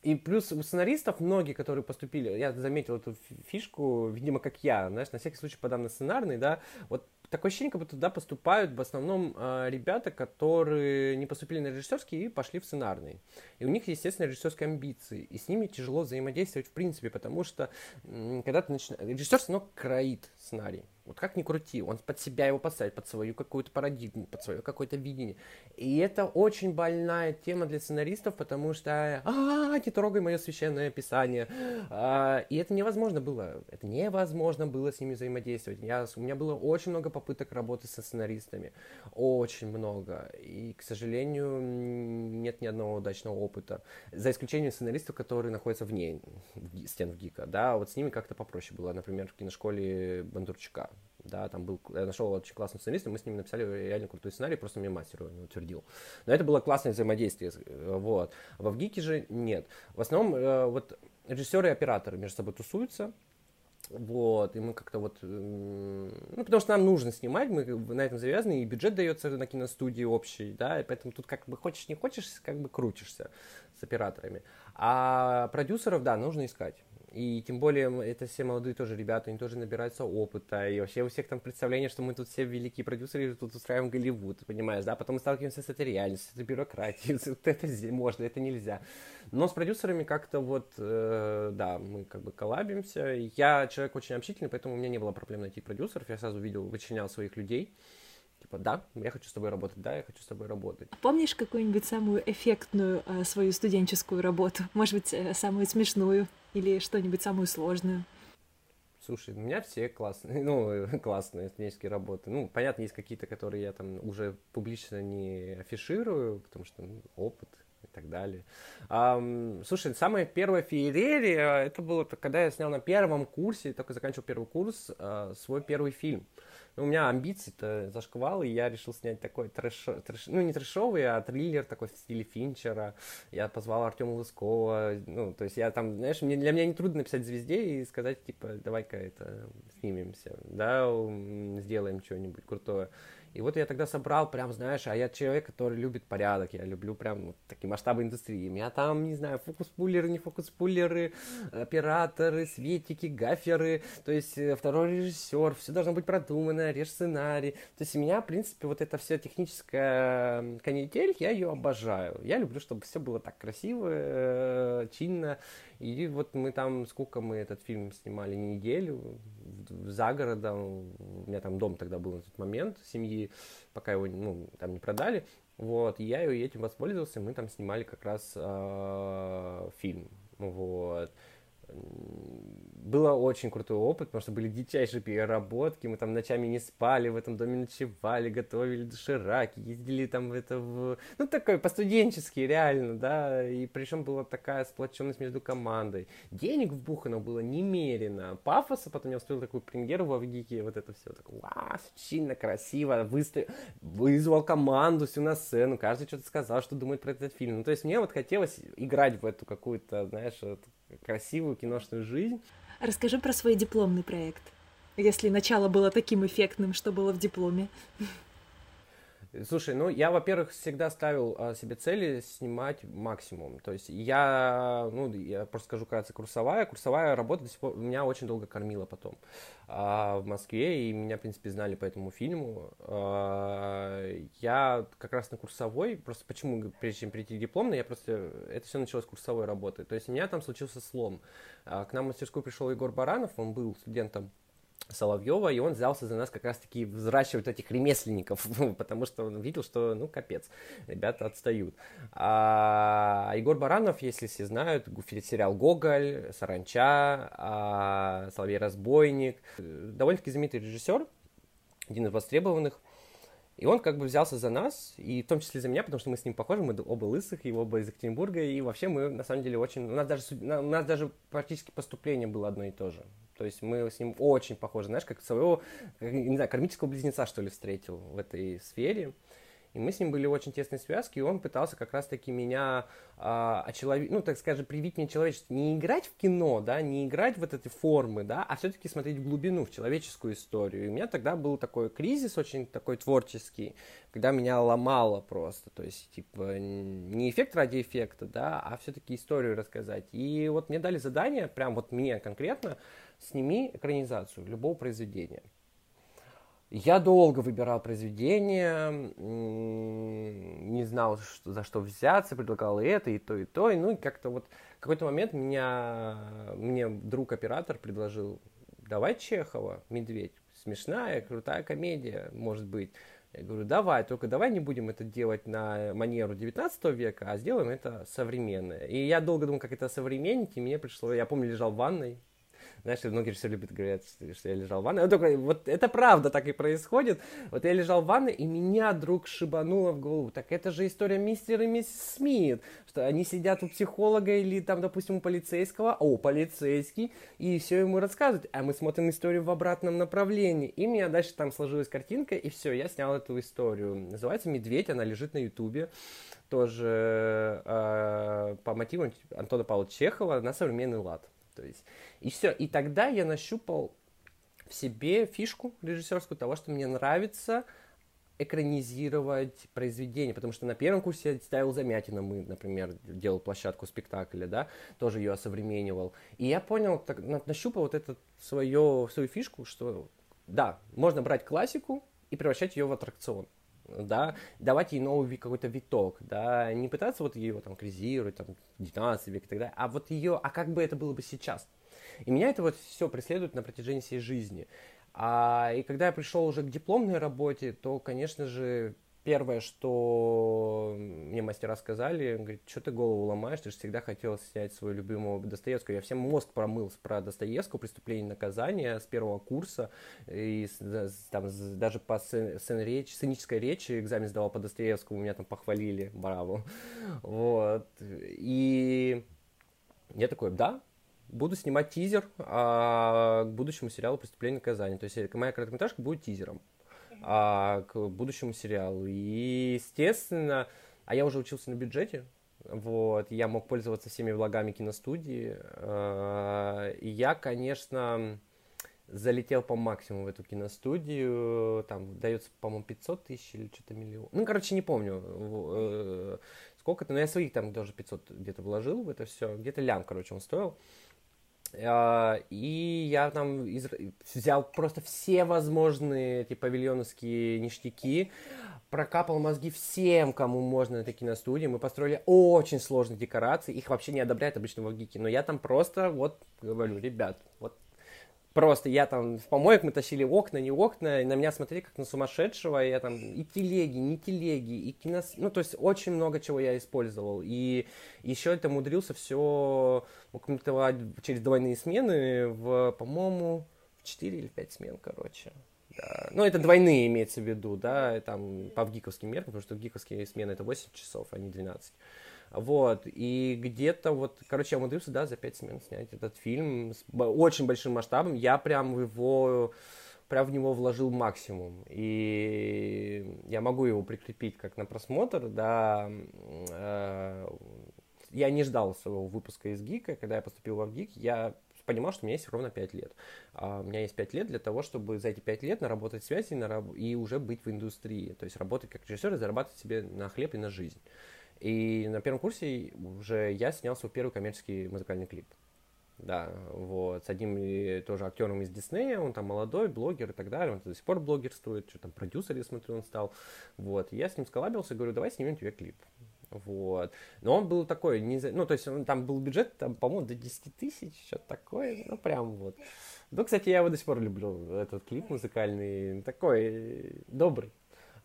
и плюс у сценаристов многие, которые поступили, я заметил эту фишку, видимо, как я, знаешь, на всякий случай подам на сценарный, да, вот такое ощущение, как будто туда поступают в основном э, ребята, которые не поступили на режиссерский и пошли в сценарный. И у них, естественно, режиссерские амбиции. И с ними тяжело взаимодействовать в принципе, потому что м- когда ты начинаешь... Режиссер все равно кроит сценарий. Вот как ни крути, он под себя его поставит, под свою какую-то парадигму, под свое какое-то видение. И это очень больная тема для сценаристов, потому что а, не трогай мое священное писание. А, и это невозможно было. Это невозможно было с ними взаимодействовать. Я, у меня было очень много попыток работы со сценаристами. Очень много. И, к сожалению, нет ни одного удачного опыта. За исключением сценаристов, которые находятся вне стен в ГИКа. Да, вот с ними как-то попроще было. Например, в киношколе Бондарчука да, там был, я нашел очень классного сценариста, мы с ним написали реально крутой сценарий, просто мне мастер его утвердил. Но это было классное взаимодействие, вот. Во ВГИКе же нет. В основном э, вот режиссеры и операторы между собой тусуются, вот, и мы как-то вот, ну, потому что нам нужно снимать, мы на этом завязаны, и бюджет дается на киностудии общий, да, и поэтому тут как бы хочешь, не хочешь, как бы крутишься с операторами. А продюсеров, да, нужно искать. И тем более это все молодые тоже ребята, они тоже набираются опыта. И вообще у всех там представление, что мы тут все великие продюсеры, и тут устраиваем Голливуд, понимаешь, да? Потом мы сталкиваемся с этой реальностью, с этой бюрократией. Это можно, это нельзя. Но с продюсерами как-то вот, э, да, мы как бы коллабимся. Я человек очень общительный, поэтому у меня не было проблем найти продюсеров. Я сразу видел, вычленял своих людей типа, да, я хочу с тобой работать, да, я хочу с тобой работать. Помнишь какую-нибудь самую эффектную э, свою студенческую работу? Может быть, э, самую смешную или что-нибудь самую сложную? Слушай, у меня все классные, ну, классные студенческие работы. Ну, понятно, есть какие-то, которые я там уже публично не афиширую, потому что ну, опыт и так далее. А, слушай, самая первая феерия, это было когда я снял на первом курсе, только заканчивал первый курс, а, свой первый фильм. У меня амбиции-то зашквалы, и я решил снять такой трэш, трэш, ну, не трэшовый, а триллер такой в стиле Финчера. Я позвал Артема Лыскова, ну, то есть я там, знаешь, мне, для меня не трудно написать звезде и сказать, типа, давай-ка это снимемся, да, сделаем что-нибудь крутое. И вот я тогда собрал, прям, знаешь, а я человек, который любит порядок, я люблю прям вот такие масштабы индустрии. У меня там, не знаю, фокус-пуллеры, не фокус-пуллеры, операторы, светики, гаферы, то есть э, второй режиссер, все должно быть продумано, режь сценарий. То есть у меня, в принципе, вот эта вся техническая канитель, я ее обожаю. Я люблю, чтобы все было так красиво, э, чинно. И вот мы там, сколько мы этот фильм снимали, неделю, за городом, у меня там дом тогда был на тот момент, семьи, пока его ну, там не продали, вот, и я этим воспользовался, мы там снимали как раз э, фильм, вот, было очень крутой опыт, потому что были дичайшие переработки, мы там ночами не спали, в этом доме ночевали, готовили дошираки, ездили там в это в... Ну, такой по-студенчески, реально, да, и причем была такая сплоченность между командой. Денег вбухано было немерено, пафоса, потом я устроил такую премьеру в Авгике, вот это все, так, вау, сильно красиво, выставил, вызвал команду всю на сцену, каждый что-то сказал, что думает про этот фильм. Ну, то есть мне вот хотелось играть в эту какую-то, знаешь, красивую киношную жизнь. Расскажи про свой дипломный проект. Если начало было таким эффектным, что было в дипломе. Слушай, ну я, во-первых, всегда ставил а, себе цели снимать максимум. То есть я, ну, я просто скажу, кажется, курсовая. Курсовая работа до сих пор меня очень долго кормила потом а, в Москве, и меня, в принципе, знали по этому фильму. А, я как раз на курсовой, просто почему, прежде чем прийти к дипломной, я просто, это все началось с курсовой работы. То есть у меня там случился слом. А, к нам в мастерскую пришел Егор Баранов, он был студентом Соловьева, и он взялся за нас как раз-таки взращивать этих ремесленников, потому что он видел, что, ну, капец, ребята отстают. А Егор Баранов, если все знают, сериал «Гоголь», «Саранча», а «Соловей-разбойник», довольно-таки знаменитый режиссер, один из востребованных, и он как бы взялся за нас, и в том числе за меня, потому что мы с ним похожи, мы оба лысых, и оба из Екатеринбурга, и вообще мы на самом деле очень... У нас даже, у нас даже практически поступление было одно и то же. То есть мы с ним очень похожи, знаешь, как своего, не знаю, кармического близнеца, что ли, встретил в этой сфере. И мы с ним были в очень тесной связке, и он пытался как раз-таки меня, а, человек, ну, так скажем, привить мне человечество. Не играть в кино, да, не играть в вот эти формы, да, а все-таки смотреть в глубину, в человеческую историю. И у меня тогда был такой кризис очень такой творческий, когда меня ломало просто. То есть, типа, не эффект ради эффекта, да, а все-таки историю рассказать. И вот мне дали задание, прям вот мне конкретно, сними экранизацию любого произведения. Я долго выбирал произведение, не знал, что, за что взяться, предлагал и это, и то, и то. И, ну, и как-то вот в какой-то момент меня, мне друг-оператор предложил, давай Чехова, «Медведь». Смешная, крутая комедия, может быть. Я говорю, давай, только давай не будем это делать на манеру 19 века, а сделаем это современное. И я долго думал, как это современнить, и мне пришло, я помню, лежал в ванной, знаешь, многие все любят говорить, что я лежал в ванной. Вот, только, вот это правда так и происходит. Вот я лежал в ванной, и меня вдруг шибануло в голову. Так это же история мистера и миссис Смит. Что они сидят у психолога или там, допустим, у полицейского. О, полицейский. И все ему рассказывают. А мы смотрим историю в обратном направлении. И у меня дальше там сложилась картинка, и все, я снял эту историю. Называется «Медведь», она лежит на ютубе тоже э, по мотивам Антона Павловича Чехова на современный лад. То есть, и все. И тогда я нащупал в себе фишку режиссерскую того, что мне нравится экранизировать произведение, потому что на первом курсе я ставил Замятина, мы, например, делал площадку спектакля, да, тоже ее осовременивал. И я понял, так, нащупал вот эту свою, свою фишку, что да, можно брать классику и превращать ее в аттракцион да, давать ей новый какой-то виток, да, не пытаться вот ее там кризировать, там, 19 век и так далее, а вот ее, а как бы это было бы сейчас. И меня это вот все преследует на протяжении всей жизни. А, и когда я пришел уже к дипломной работе, то, конечно же, первое, что мне мастера сказали, говорит, что ты голову ломаешь, ты же всегда хотел снять свою любимого Достоевского. Я всем мозг промыл про Достоевского, преступление и наказание с первого курса, и там даже по сцен речи, сценической речи экзамен сдавал по Достоевскому, меня там похвалили, браво. Вот. И я такой, да, буду снимать тизер а, к будущему сериалу «Преступление и наказание». То есть моя короткометражка будет тизером а, к будущему сериалу. И, естественно, а я уже учился на бюджете, вот, я мог пользоваться всеми влагами киностудии. А, и я, конечно, залетел по максимуму в эту киностудию. Там дается, по-моему, 500 тысяч или что-то миллион. Ну, короче, не помню э, сколько-то, но я своих там даже 500 где-то вложил в это все. Где-то лям, короче, он стоил. И я там из... взял просто все возможные эти павильоновские ништяки, прокапал мозги всем, кому можно на киностудии. Мы построили очень сложные декорации. Их вообще не одобряют обычно в гики. Но я там просто вот говорю, ребят, вот Просто я там в помоек мы тащили окна, не окна, и на меня смотрели как на сумасшедшего, и я там и телеги, не телеги, и кинос... Ну, то есть очень много чего я использовал. И еще это умудрился все через двойные смены в, по-моему, в 4 или 5 смен, короче. Да. Ну, это двойные имеется в виду, да, там по гиковским меркам, потому что гиковские смены это 8 часов, а не 12. Вот, и где-то вот, короче, я умудрился, да, за пять смен снять этот фильм с очень большим масштабом. Я прям его, прям в него вложил максимум. И я могу его прикрепить как на просмотр, да. Э, я не ждал своего выпуска из ГИКа. Когда я поступил в ГИК, я понимал, что у меня есть ровно 5 лет. А у меня есть 5 лет для того, чтобы за эти 5 лет наработать связи и уже быть в индустрии. То есть работать как режиссер и зарабатывать себе на хлеб и на жизнь. И на первом курсе уже я снял свой первый коммерческий музыкальный клип. Да, вот, с одним тоже актером из Диснея, он там молодой, блогер и так далее, он до сих пор блогерствует, что там продюсер, я смотрю, он стал. Вот, я с ним сколабился, говорю, давай снимем тебе клип. Вот. Но он был такой, не, ну, то есть он, там был бюджет, там, по-моему, до 10 тысяч, что-то такое, ну, прям вот. Ну, кстати, я его до сих пор люблю, этот клип музыкальный, такой добрый.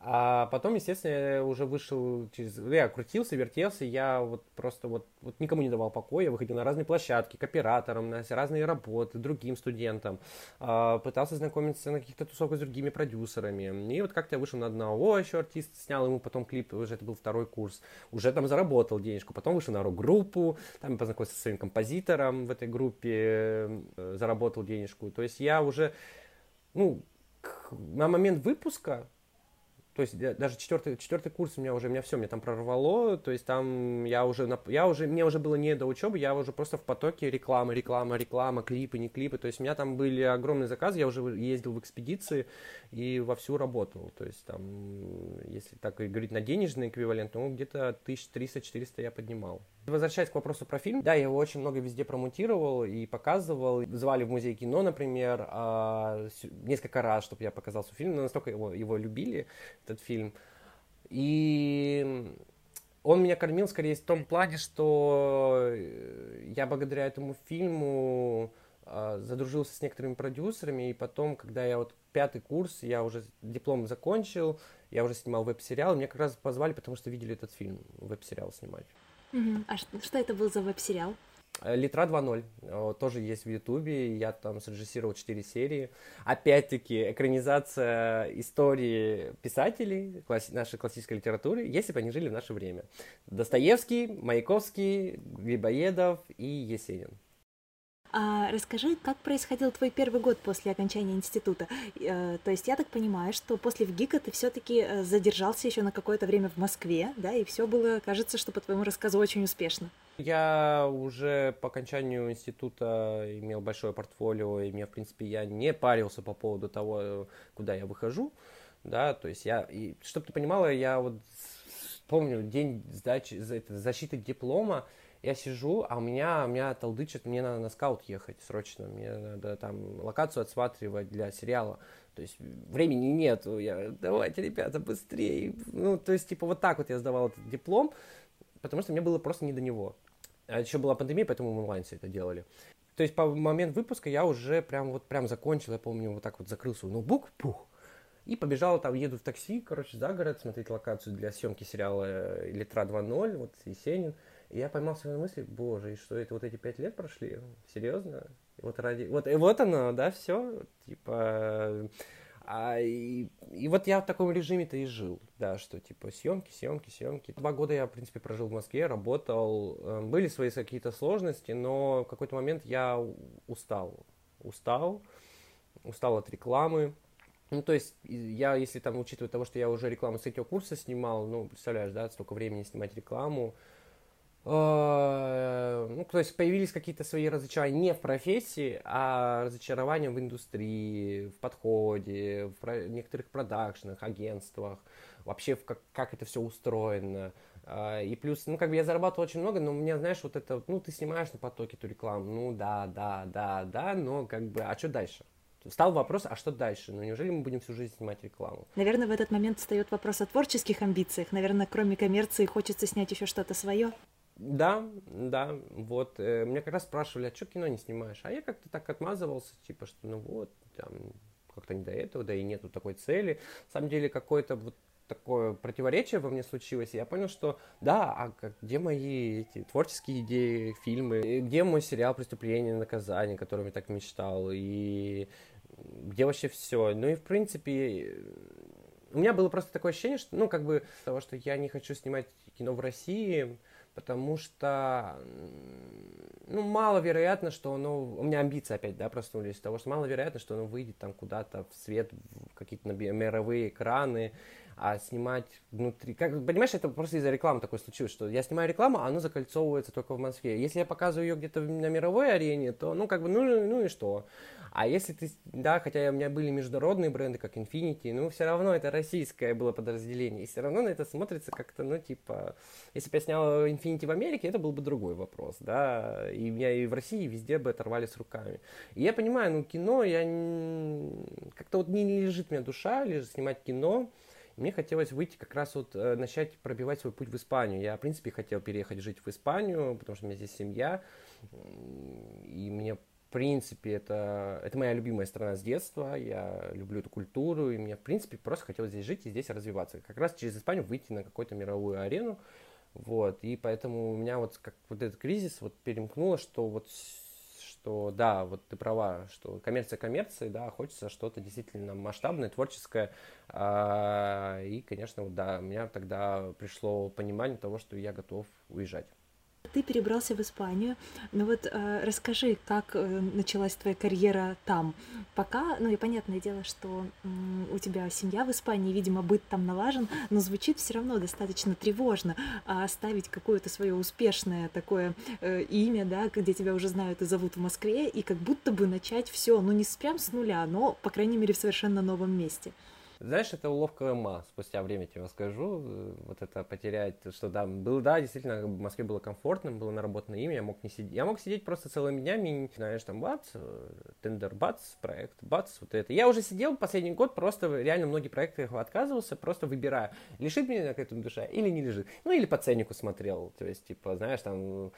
А потом, естественно, я уже вышел через... Я крутился, вертелся, я вот просто вот, вот никому не давал покоя, я выходил на разные площадки, к операторам, на разные работы, другим студентам, а, пытался знакомиться на каких-то тусовках с другими продюсерами. И вот как-то я вышел на одного еще артиста, снял ему потом клип, уже это был второй курс, уже там заработал денежку, потом вышел на рок-группу, там познакомился со своим композитором в этой группе, э, заработал денежку. То есть я уже, ну, на момент выпуска то есть даже четвертый, четвертый курс у меня уже, у меня все, мне там прорвало, то есть там я уже, я уже, мне уже было не до учебы, я уже просто в потоке рекламы, реклама, реклама, клипы, не клипы, то есть у меня там были огромные заказы, я уже ездил в экспедиции и вовсю работал, то есть там, если так говорить на денежный эквивалент, ну где-то 1300-400 я поднимал. Возвращаясь к вопросу про фильм, да, я его очень много везде промутировал и показывал. Звали в музей кино, например, а, несколько раз, чтобы я показал свой фильм, но настолько его, его любили, этот фильм. И он меня кормил скорее в том плане, что я благодаря этому фильму а, задружился с некоторыми продюсерами, и потом, когда я вот пятый курс, я уже диплом закончил, я уже снимал веб-сериал, меня как раз позвали, потому что видели этот фильм, веб-сериал снимать. Угу. А что, что это был за веб-сериал? Э, Литра 2.0 тоже есть в Ютубе, я там срежиссировал 4 серии. Опять-таки, экранизация истории писателей класс... нашей классической литературы, если бы они жили в наше время. Достоевский, Маяковский, Грибоедов и Есенин. А расскажи, как происходил твой первый год после окончания института? Э, то есть я так понимаю, что после ВГИКа ты все-таки э, задержался еще на какое-то время в Москве, да, и все было, кажется, что по твоему рассказу очень успешно. Я уже по окончанию института имел большое портфолио, и мне, в принципе, я не парился по поводу того, куда я выхожу, да, то есть я, и, чтобы ты понимала, я вот помню день сдачи, защиты диплома, я сижу, а у меня, у меня толдычит, мне надо на скаут ехать срочно, мне надо там локацию отсматривать для сериала. То есть времени нет, я, давайте, ребята, быстрее. Ну, то есть, типа, вот так вот я сдавал этот диплом, потому что мне было просто не до него. А еще была пандемия, поэтому мы онлайн все это делали. То есть, по момент выпуска я уже прям вот прям закончил, я помню, вот так вот закрыл свой ноутбук, пух, и побежал там, еду в такси, короче, за город, смотреть локацию для съемки сериала «Литра 2.0», вот Есенин. Я поймал себя на мысли, боже, и что это вот эти пять лет прошли? Серьезно? Вот ради... Вот, и вот оно, да, все, типа... А, и, и вот я в таком режиме-то и жил, да, что типа съемки, съемки, съемки. Два года я, в принципе, прожил в Москве, работал, э, были свои какие-то сложности, но в какой-то момент я устал, устал, устал от рекламы. Ну, то есть, я, если там, учитывая того, что я уже рекламу с третьего курса снимал, ну, представляешь, да, столько времени снимать рекламу, ну, то есть появились какие-то свои разочарования не в профессии, а разочарования в индустрии, в подходе, в про- некоторых продакшенах, агентствах, вообще в как, как это все устроено. Э, и плюс, ну, как бы я зарабатывал очень много, но у меня, знаешь, вот это, ну, ты снимаешь на потоке эту рекламу, ну, да, да, да, да, но как бы, а что дальше? Стал вопрос, а что дальше? Ну, неужели мы будем всю жизнь снимать рекламу? Наверное, в этот момент встает вопрос о творческих амбициях. Наверное, кроме коммерции хочется снять еще что-то свое. Да, да, вот, э, меня как раз спрашивали, а что кино не снимаешь? А я как-то так отмазывался, типа, что ну вот, там, как-то не до этого, да и нету такой цели. На самом деле, какое-то вот такое противоречие во мне случилось, и я понял, что да, а где мои эти творческие идеи, фильмы, где мой сериал «Преступление и наказание», которым я так мечтал, и где вообще все. Ну и, в принципе, у меня было просто такое ощущение, что, ну, как бы, того, что я не хочу снимать кино в России, потому что, ну, маловероятно, что оно, у меня амбиции опять, да, проснулись, того, что маловероятно, что оно выйдет там куда-то в свет, в какие-то мировые экраны, а снимать внутри... Как, понимаешь, это просто из-за рекламы такое случилось, что я снимаю рекламу, а она закольцовывается только в Москве. Если я показываю ее где-то на мировой арене, то, ну, как бы, ну, ну и что? А если ты, да, хотя у меня были международные бренды, как Infinity, ну, все равно это российское было подразделение, и все равно на это смотрится как-то, ну, типа, если бы я снял Infinity в Америке, это был бы другой вопрос, да, и меня и в России везде бы оторвали с руками. И я понимаю, ну, кино, я как-то вот не, не лежит мне душа, лежит снимать кино, мне хотелось выйти как раз вот, э, начать пробивать свой путь в Испанию. Я, в принципе, хотел переехать жить в Испанию, потому что у меня здесь семья, и мне принципе, это, это моя любимая страна с детства, я люблю эту культуру, и мне, в принципе, просто хотелось здесь жить и здесь развиваться. Как раз через Испанию выйти на какую-то мировую арену, вот, и поэтому у меня вот как вот этот кризис вот перемкнуло, что вот что да, вот ты права, что коммерция коммерции, да, хочется что-то действительно масштабное, творческое, а, и, конечно, вот, да, у меня тогда пришло понимание того, что я готов уезжать. Ты перебрался в Испанию. Ну вот э, расскажи, как э, началась твоя карьера там. Пока, ну и понятное дело, что э, у тебя семья в Испании, видимо, быт там налажен, но звучит все равно достаточно тревожно. А оставить какое-то свое успешное такое э, имя, да, где тебя уже знают и зовут в Москве, и как будто бы начать все, ну не прям с нуля, но, по крайней мере, в совершенно новом месте. Знаешь, это уловка ума, спустя время тебе скажу, вот это потерять, что да, было, да, действительно, в Москве было комфортно, было наработано имя, я мог не сидеть, я мог сидеть просто целыми днями, знаешь, там, бац, тендер, бац, проект, бац, вот это. Я уже сидел последний год, просто реально многие проекты отказывался, просто выбирая, лежит мне на этом душа или не лежит. Ну, или по ценнику смотрел, то есть, типа, знаешь, там,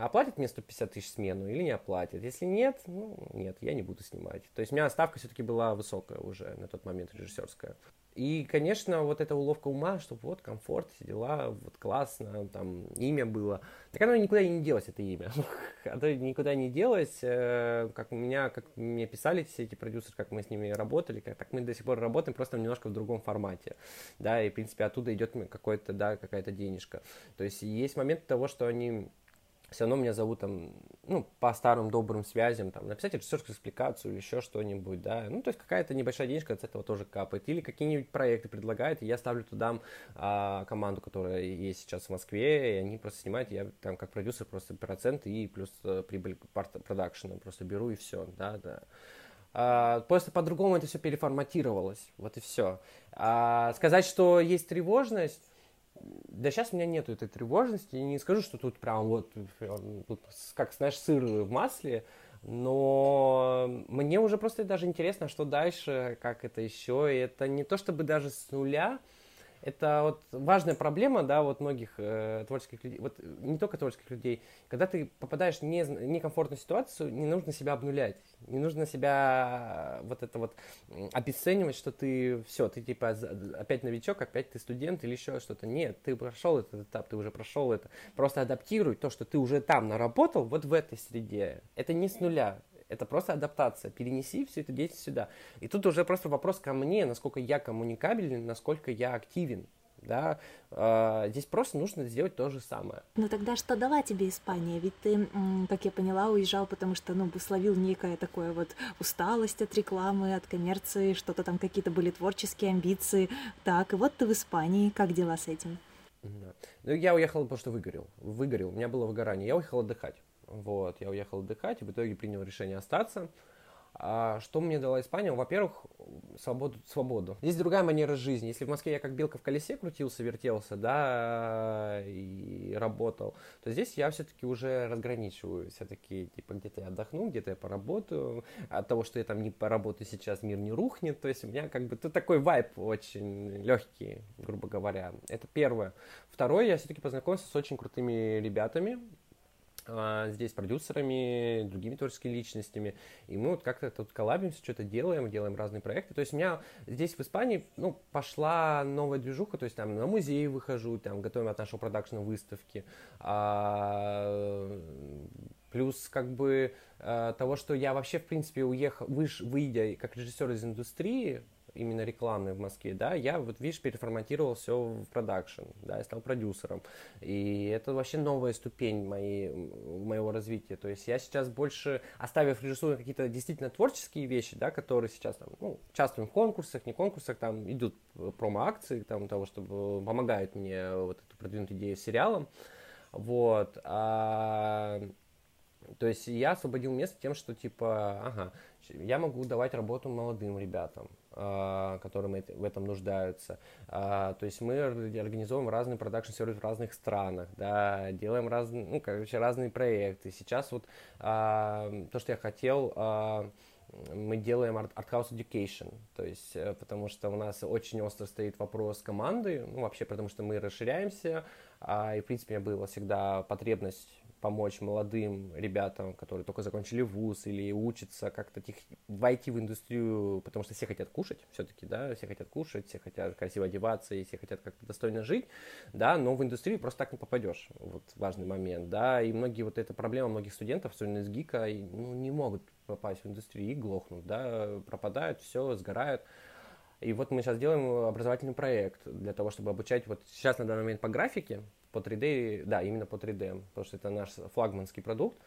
оплатит мне 150 тысяч смену или не оплатит. Если нет, ну, нет, я не буду снимать. То есть, у меня ставка все-таки была высокая уже на тот момент, режиссерская. И, конечно, вот эта уловка ума, что вот комфорт, все дела, вот классно, там имя было. Так оно никуда не делось, это имя. оно никуда не делось. Э, как у меня, как мне писали все эти продюсеры, как мы с ними работали, как, так мы до сих пор работаем, просто немножко в другом формате. Да, и, в принципе, оттуда идет какой-то, да, какая-то денежка. То есть есть момент того, что они все равно меня зовут там, ну, по старым добрым связям, там, написать режиссерскую экспликацию или еще что-нибудь, да, ну, то есть какая-то небольшая денежка от этого тоже капает, или какие-нибудь проекты предлагают, и я ставлю туда а, команду, которая есть сейчас в Москве, и они просто снимают, я там как продюсер просто процент и плюс а, прибыль продакшена просто беру и все, да, да. А, просто по-другому это все переформатировалось, вот и все. А, сказать, что есть тревожность, да сейчас у меня нету этой тревожности, не скажу, что тут прям вот, тут, как, знаешь, сыр в масле, но мне уже просто даже интересно, что дальше, как это еще, и это не то чтобы даже с нуля, это вот важная проблема, да, вот многих э, творческих людей, вот не только творческих людей, когда ты попадаешь в не, некомфортную ситуацию, не нужно себя обнулять, не нужно себя вот это вот обесценивать, что ты все, ты типа опять новичок, опять ты студент или еще что-то. Нет, ты прошел этот этап, ты уже прошел это. Просто адаптируй то, что ты уже там наработал, вот в этой среде. Это не с нуля, это просто адаптация. Перенеси всю эту деятельность сюда. И тут уже просто вопрос ко мне, насколько я коммуникабелен, насколько я активен. Да, э, здесь просто нужно сделать то же самое. Ну тогда что дала тебе Испания? Ведь ты, как я поняла, уезжал, потому что, ну, словил некое такое вот усталость от рекламы, от коммерции, что-то там какие-то были творческие амбиции. Так, и вот ты в Испании, как дела с этим? Да. Ну, я уехал, потому что выгорел. Выгорел, у меня было выгорание. Я уехал отдыхать. Вот, я уехал отдыхать и в итоге принял решение остаться. А что мне дала Испания? Во-первых, свободу, свободу. Здесь другая манера жизни. Если в Москве я как белка в колесе крутился, вертелся, да, и работал, то здесь я все-таки уже разграничиваю. Все-таки, типа, где-то я отдохну, где-то я поработаю. От того, что я там не поработаю сейчас, мир не рухнет. То есть у меня как бы такой вайп очень легкий, грубо говоря. Это первое. Второе, я все-таки познакомился с очень крутыми ребятами, здесь продюсерами, другими творческими личностями, и мы вот как-то тут коллабимся, что-то делаем, делаем разные проекты. То есть у меня здесь в Испании, ну, пошла новая движуха, то есть там на музей выхожу, там готовим от нашего продакшена выставки, а, плюс как бы а, того, что я вообще, в принципе, уехал, выйдя как режиссер из индустрии, именно рекламной в Москве, да, я вот, видишь, переформатировал все в продакшн, да, я стал продюсером. И это вообще новая ступень моей, моего развития. То есть я сейчас больше, оставив режиссуру какие-то действительно творческие вещи, да, которые сейчас там, ну, участвуем в конкурсах, не конкурсах, там идут промо-акции, там, того, чтобы помогают мне вот эту продвинуть идею с сериалом. Вот. А, то есть я освободил место тем, что типа, ага, я могу давать работу молодым ребятам, которые в этом нуждаются. А, то есть мы организовываем разные продакшн-сервисы в разных странах, да, делаем разные, ну, короче, разные проекты. Сейчас вот а, то, что я хотел, мы делаем Art, House Education, то есть, э, потому что у нас очень остро стоит вопрос команды, ну, вообще, потому что мы расширяемся, и, в принципе, у меня была всегда потребность помочь молодым ребятам, которые только закончили вуз или учатся как-то тех... войти в индустрию, потому что все хотят кушать все-таки, да, все хотят кушать, все хотят красиво одеваться, и все хотят как-то достойно жить, да, но в индустрию просто так не попадешь, вот важный момент, да, и многие вот эта проблема многих студентов, особенно из ГИКа, ну, не могут попасть в индустрию и глохнут, да, пропадают, все, сгорают, и вот мы сейчас делаем образовательный проект для того, чтобы обучать, вот сейчас на данный момент по графике, по 3D, да, именно по 3D, потому что это наш флагманский продукт.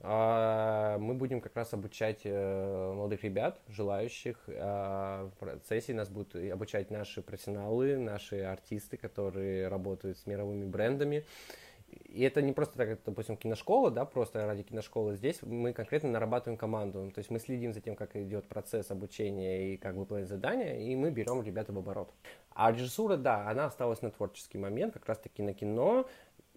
А, мы будем как раз обучать э, молодых ребят, желающих. А, в процессе нас будут обучать наши профессионалы, наши артисты, которые работают с мировыми брендами. И это не просто так, допустим, киношкола, да, просто ради киношколы. Здесь мы конкретно нарабатываем команду. То есть мы следим за тем, как идет процесс обучения и как выполнять задания, и мы берем ребят в оборот. А режиссура, да, она осталась на творческий момент, как раз-таки на кино,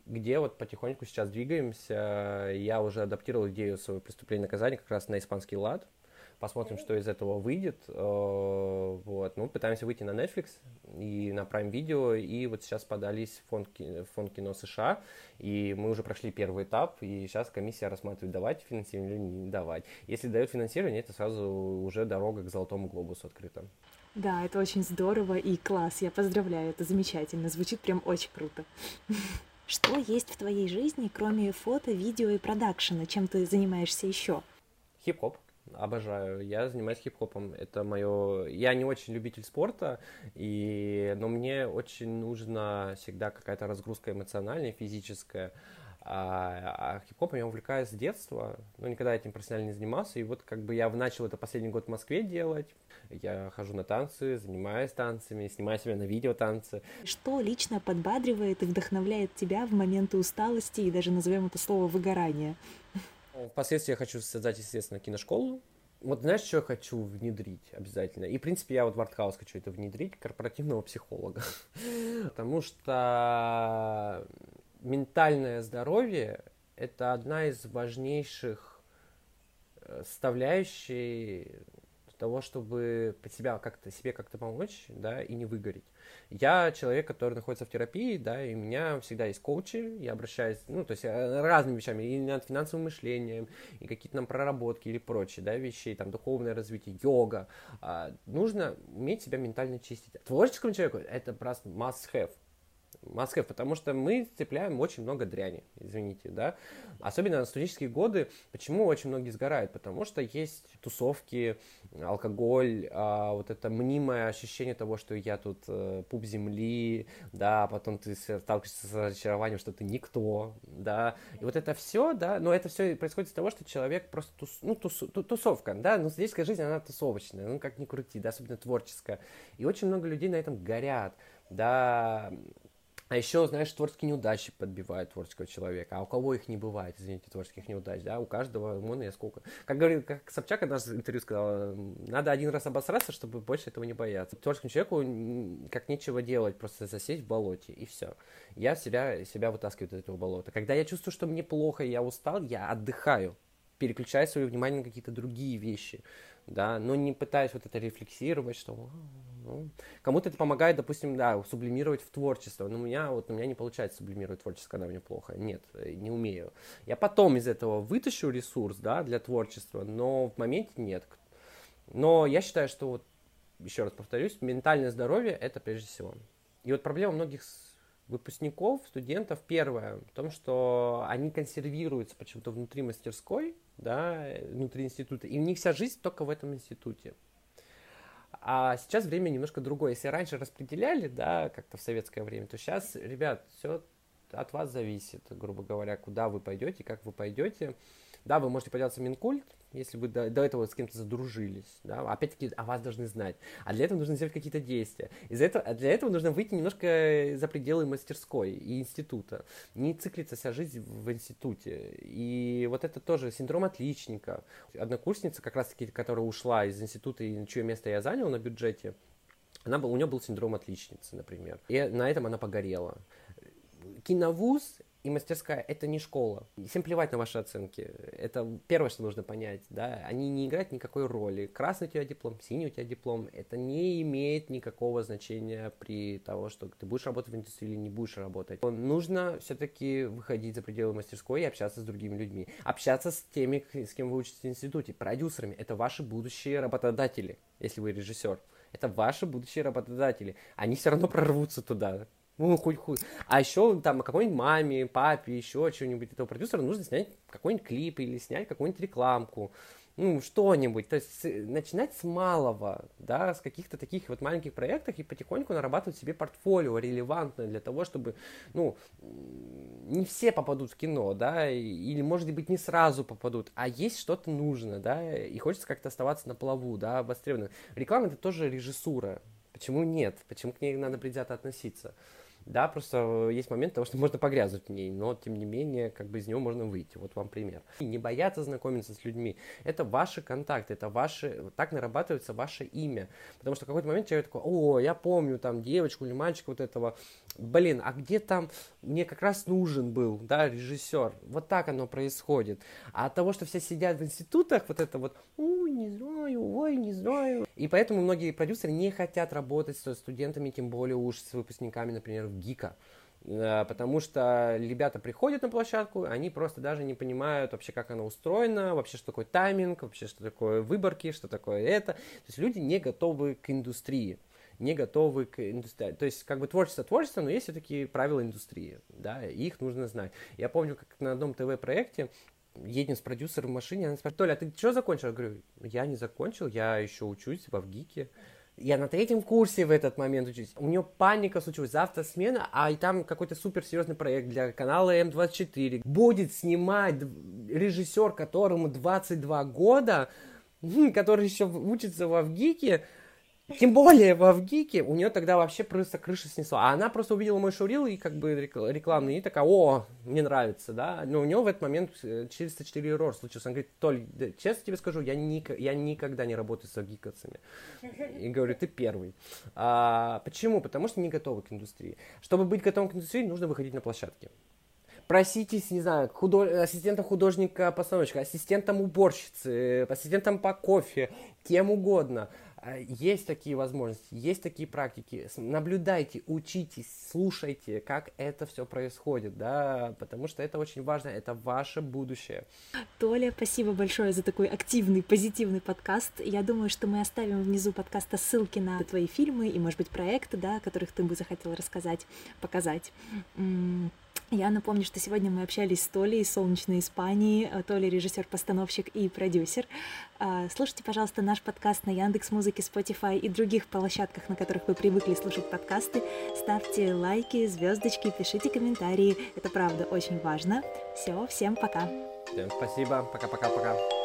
где вот потихоньку сейчас двигаемся. Я уже адаптировал идею своего преступления наказания как раз на испанский лад. Посмотрим, что из этого выйдет. Э, вот. Ну, пытаемся выйти на Netflix и на Prime Video. И вот сейчас подались в фонд, фонд кино США. И мы уже прошли первый этап. И сейчас комиссия рассматривает, давать финансирование или не давать. Если дают финансирование, это сразу уже дорога к Золотому глобусу открыта. Да, это очень здорово и класс. Я поздравляю, это замечательно. Звучит прям очень круто. Что есть в твоей жизни, кроме фото, видео и продакшена? Чем ты занимаешься еще? Хип-хоп обожаю. Я занимаюсь хип-хопом. Это мое... Я не очень любитель спорта, и... но мне очень нужна всегда какая-то разгрузка эмоциональная, физическая. А, а хип-хопом я увлекаюсь с детства, но никогда этим профессионально не занимался. И вот как бы я начал это последний год в Москве делать. Я хожу на танцы, занимаюсь танцами, снимаю себя на видео танцы. Что лично подбадривает и вдохновляет тебя в моменты усталости и даже назовем это слово выгорания? Впоследствии я хочу создать, естественно, киношколу. Вот знаешь, что я хочу внедрить обязательно? И, в принципе, я вот в артхаус хочу это внедрить, корпоративного психолога. Потому что ментальное здоровье – это одна из важнейших э, составляющих того, чтобы себя как-то, себе как-то помочь, да, и не выгореть. Я человек, который находится в терапии, да, и у меня всегда есть коучи, я обращаюсь, ну, то есть э, разными вещами, и над финансовым мышлением, и какие-то нам проработки или прочие, да, вещи, там, духовное развитие, йога. А, нужно уметь себя ментально чистить. Творческому человеку это просто must have, потому что мы цепляем очень много дряни, извините, да. Особенно на студенческие годы. Почему очень многие сгорают? Потому что есть тусовки, алкоголь, а, вот это мнимое ощущение того, что я тут э, пуп земли, да, потом ты сталкиваешься с разочарованием, что ты никто, да. И вот это все, да, но это все происходит из того, что человек просто тус, ну, тус, тусовка, да, но студенческая жизнь, она тусовочная, ну, как ни крути, да, особенно творческая. И очень много людей на этом горят, да, а еще, знаешь, творческие неудачи подбивают творческого человека. А у кого их не бывает, извините, творческих неудач, да? У каждого, вон я сколько. Как говорит, как Собчак однажды интервью сказал, надо один раз обосраться, чтобы больше этого не бояться. Творческому человеку как нечего делать, просто засесть в болоте, и все. Я себя, себя вытаскиваю из этого болота. Когда я чувствую, что мне плохо, я устал, я отдыхаю, переключаю свое внимание на какие-то другие вещи, да, но не пытаюсь вот это рефлексировать, что ну, кому-то это помогает, допустим, да, сублимировать в творчество. Но у меня, вот, у меня не получается сублимировать творчество, когда мне плохо. Нет, э, не умею. Я потом из этого вытащу ресурс, да, для творчества, но в моменте нет. Но я считаю, что вот, еще раз повторюсь, ментальное здоровье это прежде всего. И вот проблема многих выпускников, студентов, первое, в том, что они консервируются почему-то внутри мастерской, да, внутри института, и у них вся жизнь только в этом институте. А сейчас время немножко другое. Если раньше распределяли, да, как-то в советское время, то сейчас, ребят, все от вас зависит, грубо говоря, куда вы пойдете, как вы пойдете. Да, вы можете податься в Минкульт, если вы до, до этого с кем-то задружились, да, опять-таки о вас должны знать, а для этого нужно сделать какие-то действия. Из этого, для этого нужно выйти немножко за пределы мастерской и института, не циклиться вся жизнь в институте. И вот это тоже синдром отличника. Однокурсница, как раз-таки, которая ушла из института и чье место я занял на бюджете, она, у нее был синдром отличницы, например. И на этом она погорела. Киновуз и мастерская – это не школа. Всем плевать на ваши оценки. Это первое, что нужно понять. Да? Они не играют никакой роли. Красный у тебя диплом, синий у тебя диплом. Это не имеет никакого значения при того, что ты будешь работать в индустрии или не будешь работать. Нужно все-таки выходить за пределы мастерской и общаться с другими людьми. Общаться с теми, с кем вы учитесь в институте, продюсерами. Это ваши будущие работодатели, если вы режиссер. Это ваши будущие работодатели. Они все равно прорвутся туда. Ну, хуй хуй. А еще там какой-нибудь маме, папе, еще что-нибудь этого продюсера нужно снять какой-нибудь клип или снять какую-нибудь рекламку. Ну, что-нибудь. То есть начинать с малого, да, с каких-то таких вот маленьких проектов и потихоньку нарабатывать себе портфолио релевантное для того, чтобы, ну, не все попадут в кино, да, или, может быть, не сразу попадут, а есть что-то нужно, да, и хочется как-то оставаться на плаву, да, востребованно. Реклама это тоже режиссура. Почему нет? Почему к ней надо предвзято относиться? Да, просто есть момент того, что можно погрязнуть в ней, но тем не менее, как бы из него можно выйти. Вот вам пример. И не бояться знакомиться с людьми. Это ваши контакты, это ваши, так нарабатывается ваше имя. Потому что в какой-то момент человек такой, о, я помню там девочку или мальчика вот этого, блин, а где там мне как раз нужен был, да, режиссер. Вот так оно происходит. А от того, что все сидят в институтах, вот это вот, ой, не знаю, ой, не знаю. И поэтому многие продюсеры не хотят работать со студентами, тем более уж с выпускниками, например, в ГИКа. Э, потому что ребята приходят на площадку, они просто даже не понимают вообще, как она устроена, вообще, что такое тайминг, вообще, что такое выборки, что такое это. То есть люди не готовы к индустрии не готовы к индустрии. То есть, как бы творчество творчество, но есть все-таки правила индустрии, да, и их нужно знать. Я помню, как на одном ТВ-проекте едем с продюсером в машине, она спрашивает, Толя, а ты что закончил? Я говорю, я не закончил, я еще учусь в ГИКе. Я на третьем курсе в этот момент учусь. У нее паника случилась. Завтра смена, а и там какой-то суперсерьезный проект для канала М24. Будет снимать режиссер, которому 22 года, который еще учится в Авгике, тем более в Авгике у нее тогда вообще просто крыша снесла. А она просто увидела мой шоурил и как бы рекламный, и такая, о, мне нравится, да. Но у нее в этот момент 404 э, error случился. Он говорит, Толь, да, честно тебе скажу, я, ни, я никогда не работаю с авгиковцами. И говорю, ты первый. А, почему? Потому что не готовы к индустрии. Чтобы быть готовым к индустрии, нужно выходить на площадки проситесь, не знаю, худо... ассистента художника-постановщика, ассистентом уборщицы, ассистентом по кофе, кем угодно. А, есть такие возможности, есть такие практики. Наблюдайте, учитесь, слушайте, как это все происходит, да, потому что это очень важно, это ваше будущее. Толя, спасибо большое за такой активный, позитивный подкаст. Я думаю, что мы оставим внизу подкаста ссылки на твои фильмы и, может быть, проекты, да, о которых ты бы захотел рассказать, показать. Я напомню, что сегодня мы общались с Толей из солнечной Испании. Э, Толя — режиссер-постановщик и продюсер. А, слушайте, пожалуйста, наш подкаст на Яндекс Музыке, Spotify и других площадках, на которых вы привыкли слушать подкасты. Ставьте лайки, звездочки, пишите комментарии. Это правда очень важно. Все, всем пока. Всем спасибо. Пока-пока-пока.